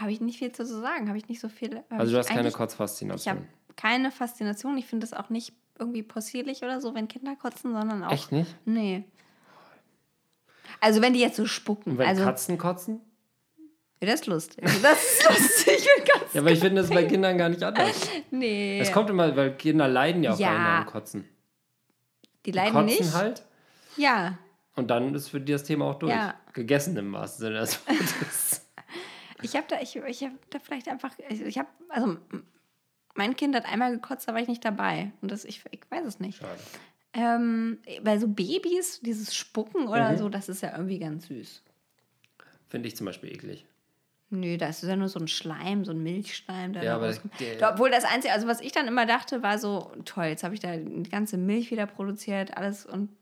habe ich nicht viel zu sagen. Habe ich nicht so viel. Also du hast keine eigentlich- Ich Kotzfaszination. habe keine Faszination. Ich finde das auch nicht irgendwie possierlich oder so, wenn Kinder kotzen, sondern auch. Echt nicht? Nee. Also wenn die jetzt so spucken. Und wenn also, Katzen kotzen? Ja, das ist lustig. Das ist lustig. Ja, aber ich finde das bei Kindern gar nicht anders. nee. Es kommt immer, weil Kinder leiden ja auch Ja. am Kotzen. die Die leiden kotzen nicht. halt Ja. und dann ist für die das Thema auch durch. Ja. Gegessen im wahrsten Sinne des Wortes. Ich habe da, ich, ich hab da vielleicht einfach, ich, ich habe, also mein Kind hat einmal gekotzt, da war ich nicht dabei. Und das, ich, ich weiß es nicht. Schade. Ähm, bei so Babys, dieses Spucken oder Mhm. so, das ist ja irgendwie ganz süß. Finde ich zum Beispiel eklig. Nö, das ist ja nur so ein Schleim, so ein Milchschleim, der Ja, da aber Da- Obwohl das Einzige, also was ich dann immer dachte, war so, toll, jetzt habe ich da die ganze Milch wieder produziert, alles und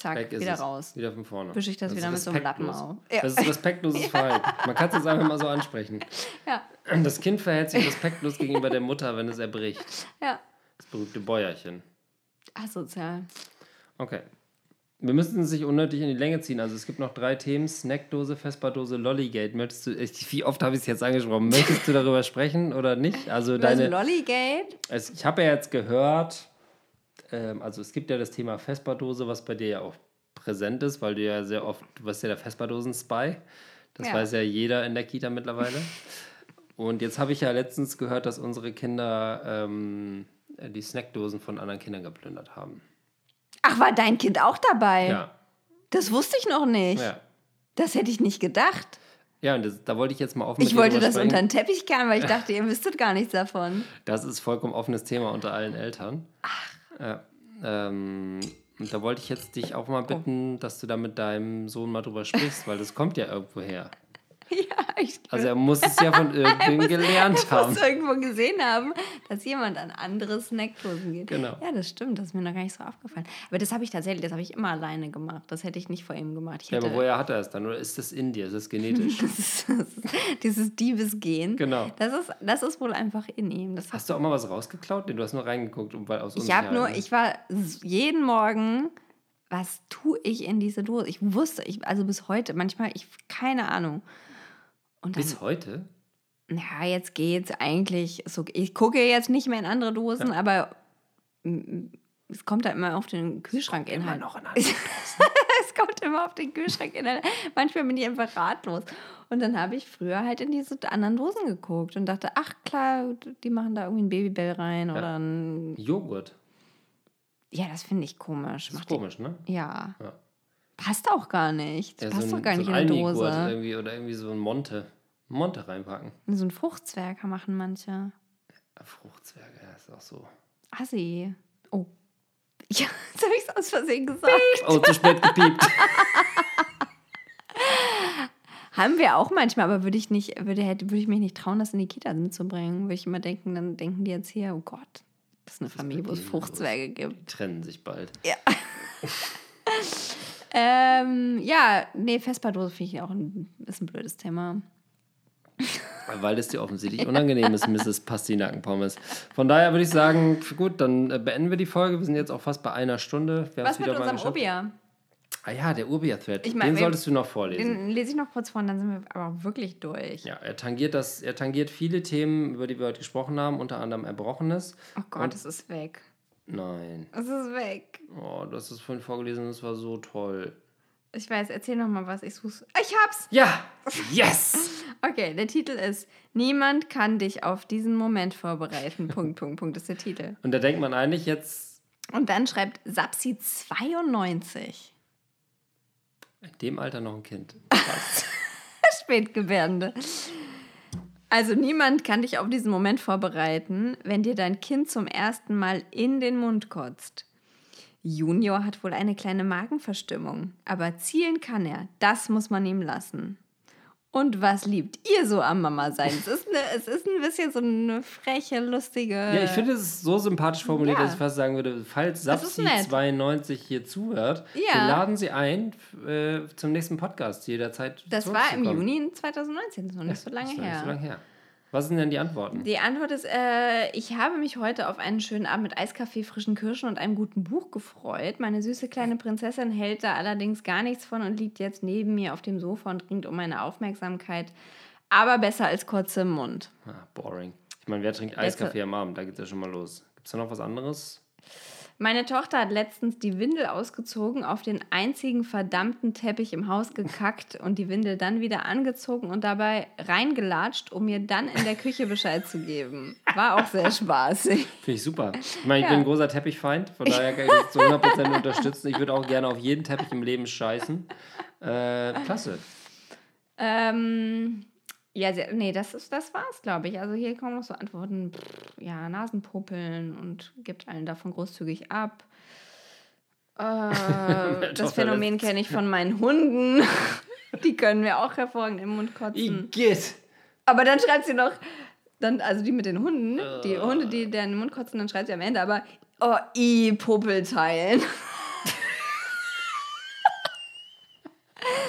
zack, Weg wieder es. raus. Wieder von vorne. Wische ich das ist wieder mit so einem Lappen auf. Ja. Das ist respektloses Verhalten. Man kann es jetzt einfach mal so ansprechen. Ja, Das Kind verhält sich respektlos gegenüber der Mutter, wenn es erbricht. ja. Das berühmte Bäuerchen. Asozial. Okay. Wir müssen es nicht unnötig in die Länge ziehen. Also es gibt noch drei Themen. Snackdose, Vespa-Dose, Lollygate. Möchtest du, ich, wie oft habe ich es jetzt angesprochen? Möchtest du darüber sprechen oder nicht? Also Über deine, Lollygate? es, ich habe ja jetzt gehört, ähm, also es gibt ja das Thema Vespa-Dose, was bei dir ja auch präsent ist, weil du ja sehr oft, du bist ja der Vespa-Dosen-Spy. Das Ja. weiß ja jeder in der Kita mittlerweile. Und jetzt habe ich ja letztens gehört, dass unsere Kinder ähm, die Snackdosen von anderen Kindern geplündert haben. Ach, war dein Kind auch dabei? Ja. Das wusste ich noch nicht. Ja. Das hätte ich nicht gedacht. Ja, und das, da wollte ich jetzt mal offen Ich wollte das sprechen. unter den Teppich kehren, weil ich dachte, ihr wüsstet gar nichts davon. Das ist vollkommen offenes Thema unter allen Eltern. Ja, ähm, und da wollte ich jetzt dich auch mal bitten, dass du da mit deinem Sohn mal drüber sprichst, weil das kommt ja irgendwo her. Ja, ich Also er muss es ja von irgendwem gelernt muss haben. irgendwo gesehen haben, dass jemand an andere Snackdosen geht. Genau. Ja, das stimmt. Das ist mir noch gar nicht so aufgefallen. Aber das habe ich tatsächlich, das habe ich immer alleine gemacht. Das hätte ich nicht vor ihm gemacht. Ich Ja, aber woher hat er es dann? Oder ist das in dir? Ist das genetisch? das ist, das ist, dieses Diebesgehen. Genau. Das ist, das ist wohl einfach in ihm. Das Hast du auch mal was rausgeklaut? Nee, du hast nur reingeguckt, um, weil aus Ich habe nur, ich war jeden Morgen, was tue ich in diese Dose? Ich wusste, ich, also bis heute, manchmal, ich, keine Ahnung. Und dann, Bis heute? ja, jetzt geht's eigentlich so. Ich gucke jetzt nicht mehr in andere Dosen, aber mm, es kommt da immer auf den Kühlschrankinhalt. noch in es kommt immer auf den Kühlschrankinhalt. Manchmal bin ich einfach ratlos. Und dann habe ich früher halt in diese anderen Dosen geguckt und dachte, ach klar, die machen da irgendwie ein Babybell rein oder ein. Joghurt. Ja, das finde ich komisch. Das ist Macht die- komisch, ne? Ja. Ja. Passt auch gar nicht. Das Ja, passt so doch gar so nicht ein in eine Dose. Irgendwie, oder irgendwie so ein Monte. Monte reinpacken. So ein Fruchtzwerg machen manche. Ja, Fruchtzwerge, ja, ist auch so. Assi. Oh. Ja, jetzt habe ich es aus Versehen gesagt. Oh, zu spät gepiept. Haben wir auch manchmal, aber würde ich nicht, würde, hätte, würde ich mich nicht trauen, das in die Kita mitzubringen. Würde ich immer denken, dann denken die jetzt hier, oh Gott, das ist eine Familie, wo es Fruchtzwerge gibt. Die trennen sich bald. Ähm, ja, nee, Vespa-Dose finde ich auch ein, ist ein blödes Thema. Weil es dir offensichtlich unangenehm ist, Mrs. Pastinackenpommes. Von daher würde ich sagen, gut, dann äh, beenden wir die Folge. Wir sind jetzt auch fast bei einer Stunde. Wir Was mit unserem. Urbia? Ah ja, der Urbia-Thread. Den solltest du noch vorlesen. Den lese ich noch kurz vor und dann sind wir aber wirklich durch. Ja, er tangiert, das, er tangiert viele Themen, über die wir heute gesprochen haben, unter anderem Erbrochenes. Oh Gott, es ist weg. Nein. Es ist weg. Oh, du hast es vorhin vorgelesen, das war so toll. Ich weiß, erzähl noch mal was. Ich such's. Ich hab's! Ja! Yes! Okay, der Titel ist Niemand kann dich auf diesen Moment vorbereiten. Punkt, Punkt, Punkt ist der Titel. Und da denkt man eigentlich jetzt, Und dann schreibt Sapsi 92. in dem Alter noch ein Kind. Spätgebärende. Also niemand kann dich auf diesen Moment vorbereiten, wenn dir dein Kind zum ersten Mal in den Mund kotzt. Junior hat wohl eine kleine Magenverstimmung, aber zielen kann er. Das muss man ihm lassen. Und was liebt ihr so am Mama sein? Es ist, eine, es ist ein bisschen so eine freche, lustige. Ja, ich finde es ist so sympathisch formuliert, Ja. dass ich fast sagen würde, falls Das ist nett. Sapsi92 hier zuhört, Ja. wir laden sie ein äh, zum nächsten Podcast jederzeit. das war im. Juni 2019, das ist noch nicht so lange her. nicht so lange her. Was sind denn die Antworten? Die Antwort ist, äh, ich habe mich heute auf einen schönen Abend mit Eiskaffee, frischen Kirschen und einem guten Buch gefreut. Meine süße kleine Prinzessin hält da allerdings gar nichts von und liegt jetzt neben mir auf dem Sofa und ringt um meine Aufmerksamkeit. Aber besser als kurz im Mund. Ah, boring. Ich meine, wer trinkt Eiskaffee am Abend? Da geht es ja schon mal los. Gibt es da noch was anderes? Meine Tochter hat letztens die Windel ausgezogen, auf den einzigen verdammten Teppich im Haus gekackt und die Windel dann wieder angezogen und dabei reingelatscht, um mir dann in der Küche Bescheid zu geben. War auch sehr spaßig. Finde ich super. Ich meine, ich Ja. bin ein großer Teppichfeind, von daher kann ich das zu 100% unterstützen. Ich würde auch gerne auf jeden Teppich im Leben scheißen. Äh, klasse. Ähm, ja, sehr, nee, das, ist, das war's, glaube ich. Also hier kommen noch so Antworten, pff, ja, Nasenpuppeln und gibt allen davon großzügig ab. Äh, das Phänomen kenne ich von meinen Hunden. Die können mir auch hervorragend im Mund kotzen. Igitt. Aber dann schreibt sie noch, dann, also die mit den Hunden, die Äh. Hunde, die den Mund kotzen, dann schreibt sie am Ende aber, oh, i, Puppelteilen.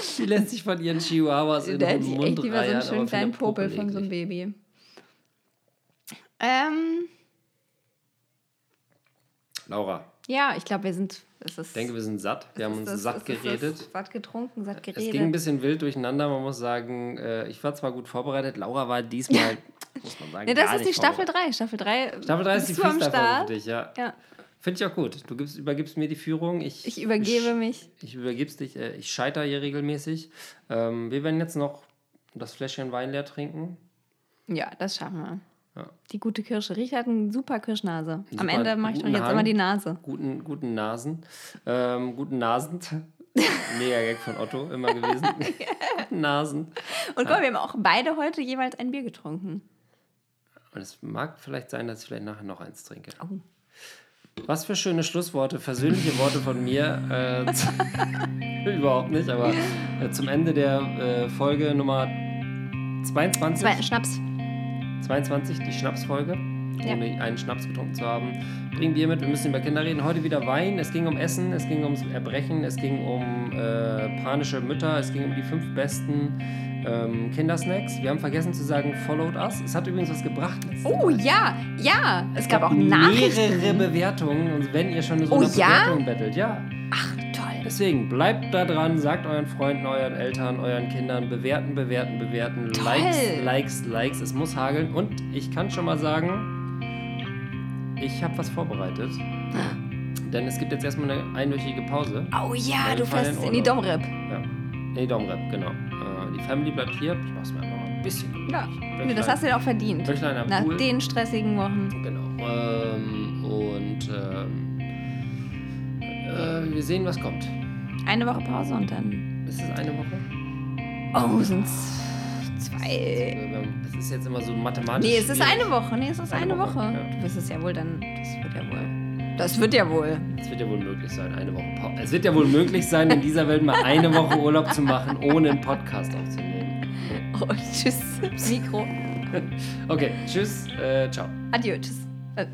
Die lässt sich von ihren Chihuahuas in den Mund echt lieber so einen schönen kleinen Popel von so einem. Baby. Ähm, Laura, ja, ich glaube, wir sind. Es ist, ich denke, wir sind satt. Wir haben uns es ist- satt es ist- geredet. Satt getrunken, satt Es geredet. ging ein bisschen wild durcheinander. Man muss sagen, äh, ich war zwar gut vorbereitet. Laura war diesmal, muss man sagen, nee, das gar ist die Staffel vorbereitet. 3. Staffel 3. Staffel 3 ist die Freestyle-Folge Start. für dich, ja. Ja, Finde ich auch gut. Du gibst, übergibst mir die Führung. Ich, ich übergebe mich. Ich übergib's dich. Äh, ich scheitere hier regelmäßig. Ähm, wir werden jetzt noch das Fläschchen Wein leer trinken. Ja, das schaffen wir. Ja. Die gute Kirsche. Riecht hat eine super Kirschnase. Am Super, Ende mache ich doch jetzt Hang. immer die Nase. Guten, guten Nasen. Ähm, guten Nasend. Mega Gag von Otto immer gewesen. guten Nasen. Und guck mal, wir haben auch beide heute jeweils ein Bier getrunken. Und es mag vielleicht sein, dass ich vielleicht nachher noch eins trinke. Oh. Was für schöne Schlussworte, versöhnliche Worte von mir. Äh, überhaupt nicht, aber äh, zum Ende der äh, Folge Nummer 22. Zwei, Schnaps. 22, die Schnapsfolge, Ja. ohne einen Schnaps getrunken zu haben. Bring Bier mit, wir müssen über Kinder reden. Heute wieder Wein. Es ging um Essen, es ging ums Erbrechen, es ging um äh, panische Mütter, es ging um die fünf besten ähm, Kindersnacks. Wir haben vergessen zu sagen, followed us. Es hat übrigens was gebracht. Oh Mal. ja, ja. Es, Es gab auch Nachrichten. mehrere Bewertungen. Und wenn ihr schon so Oh, eine ja? Bewertung bettelt, ja. Ach, toll. Deswegen bleibt da dran, sagt euren Freunden, euren Eltern, euren Kindern, bewerten, bewerten, bewerten, Toll. Likes, Likes, Likes, es muss hageln. Und ich kann schon mal sagen, ich habe was vorbereitet. Denn es gibt jetzt erstmal eine einwöchige Pause. Oh ja, du fährst in in die. Domrep. Ja. Nee, Domrep, genau. Die Family bleibt hier. Ich mach's mir einfach mal ein bisschen. Ja, nee, das hast du dir auch verdient. Böchlein Nach Pool. den stressigen Wochen. Genau. Ähm, und ähm, äh, wir sehen, was kommt. Eine Woche Pause und dann. Ist es eine Woche? Oh, sind es zwei. Das ist jetzt immer so mathematisch. Nee, es ist schwierig. eine Woche. Nee, es ist Eine eine Woche, Woche. ja. Du wirst es ja wohl dann. Das wird ja wohl. Das wird ja wohl. Es wird ja wohl möglich sein, eine Woche Pause. Es wird ja wohl möglich sein, in dieser Welt mal eine Woche Urlaub zu machen, ohne einen Podcast aufzunehmen. Oh, tschüss. Mikro. Okay, tschüss, äh, ciao. Adieu, tschüss. Äh,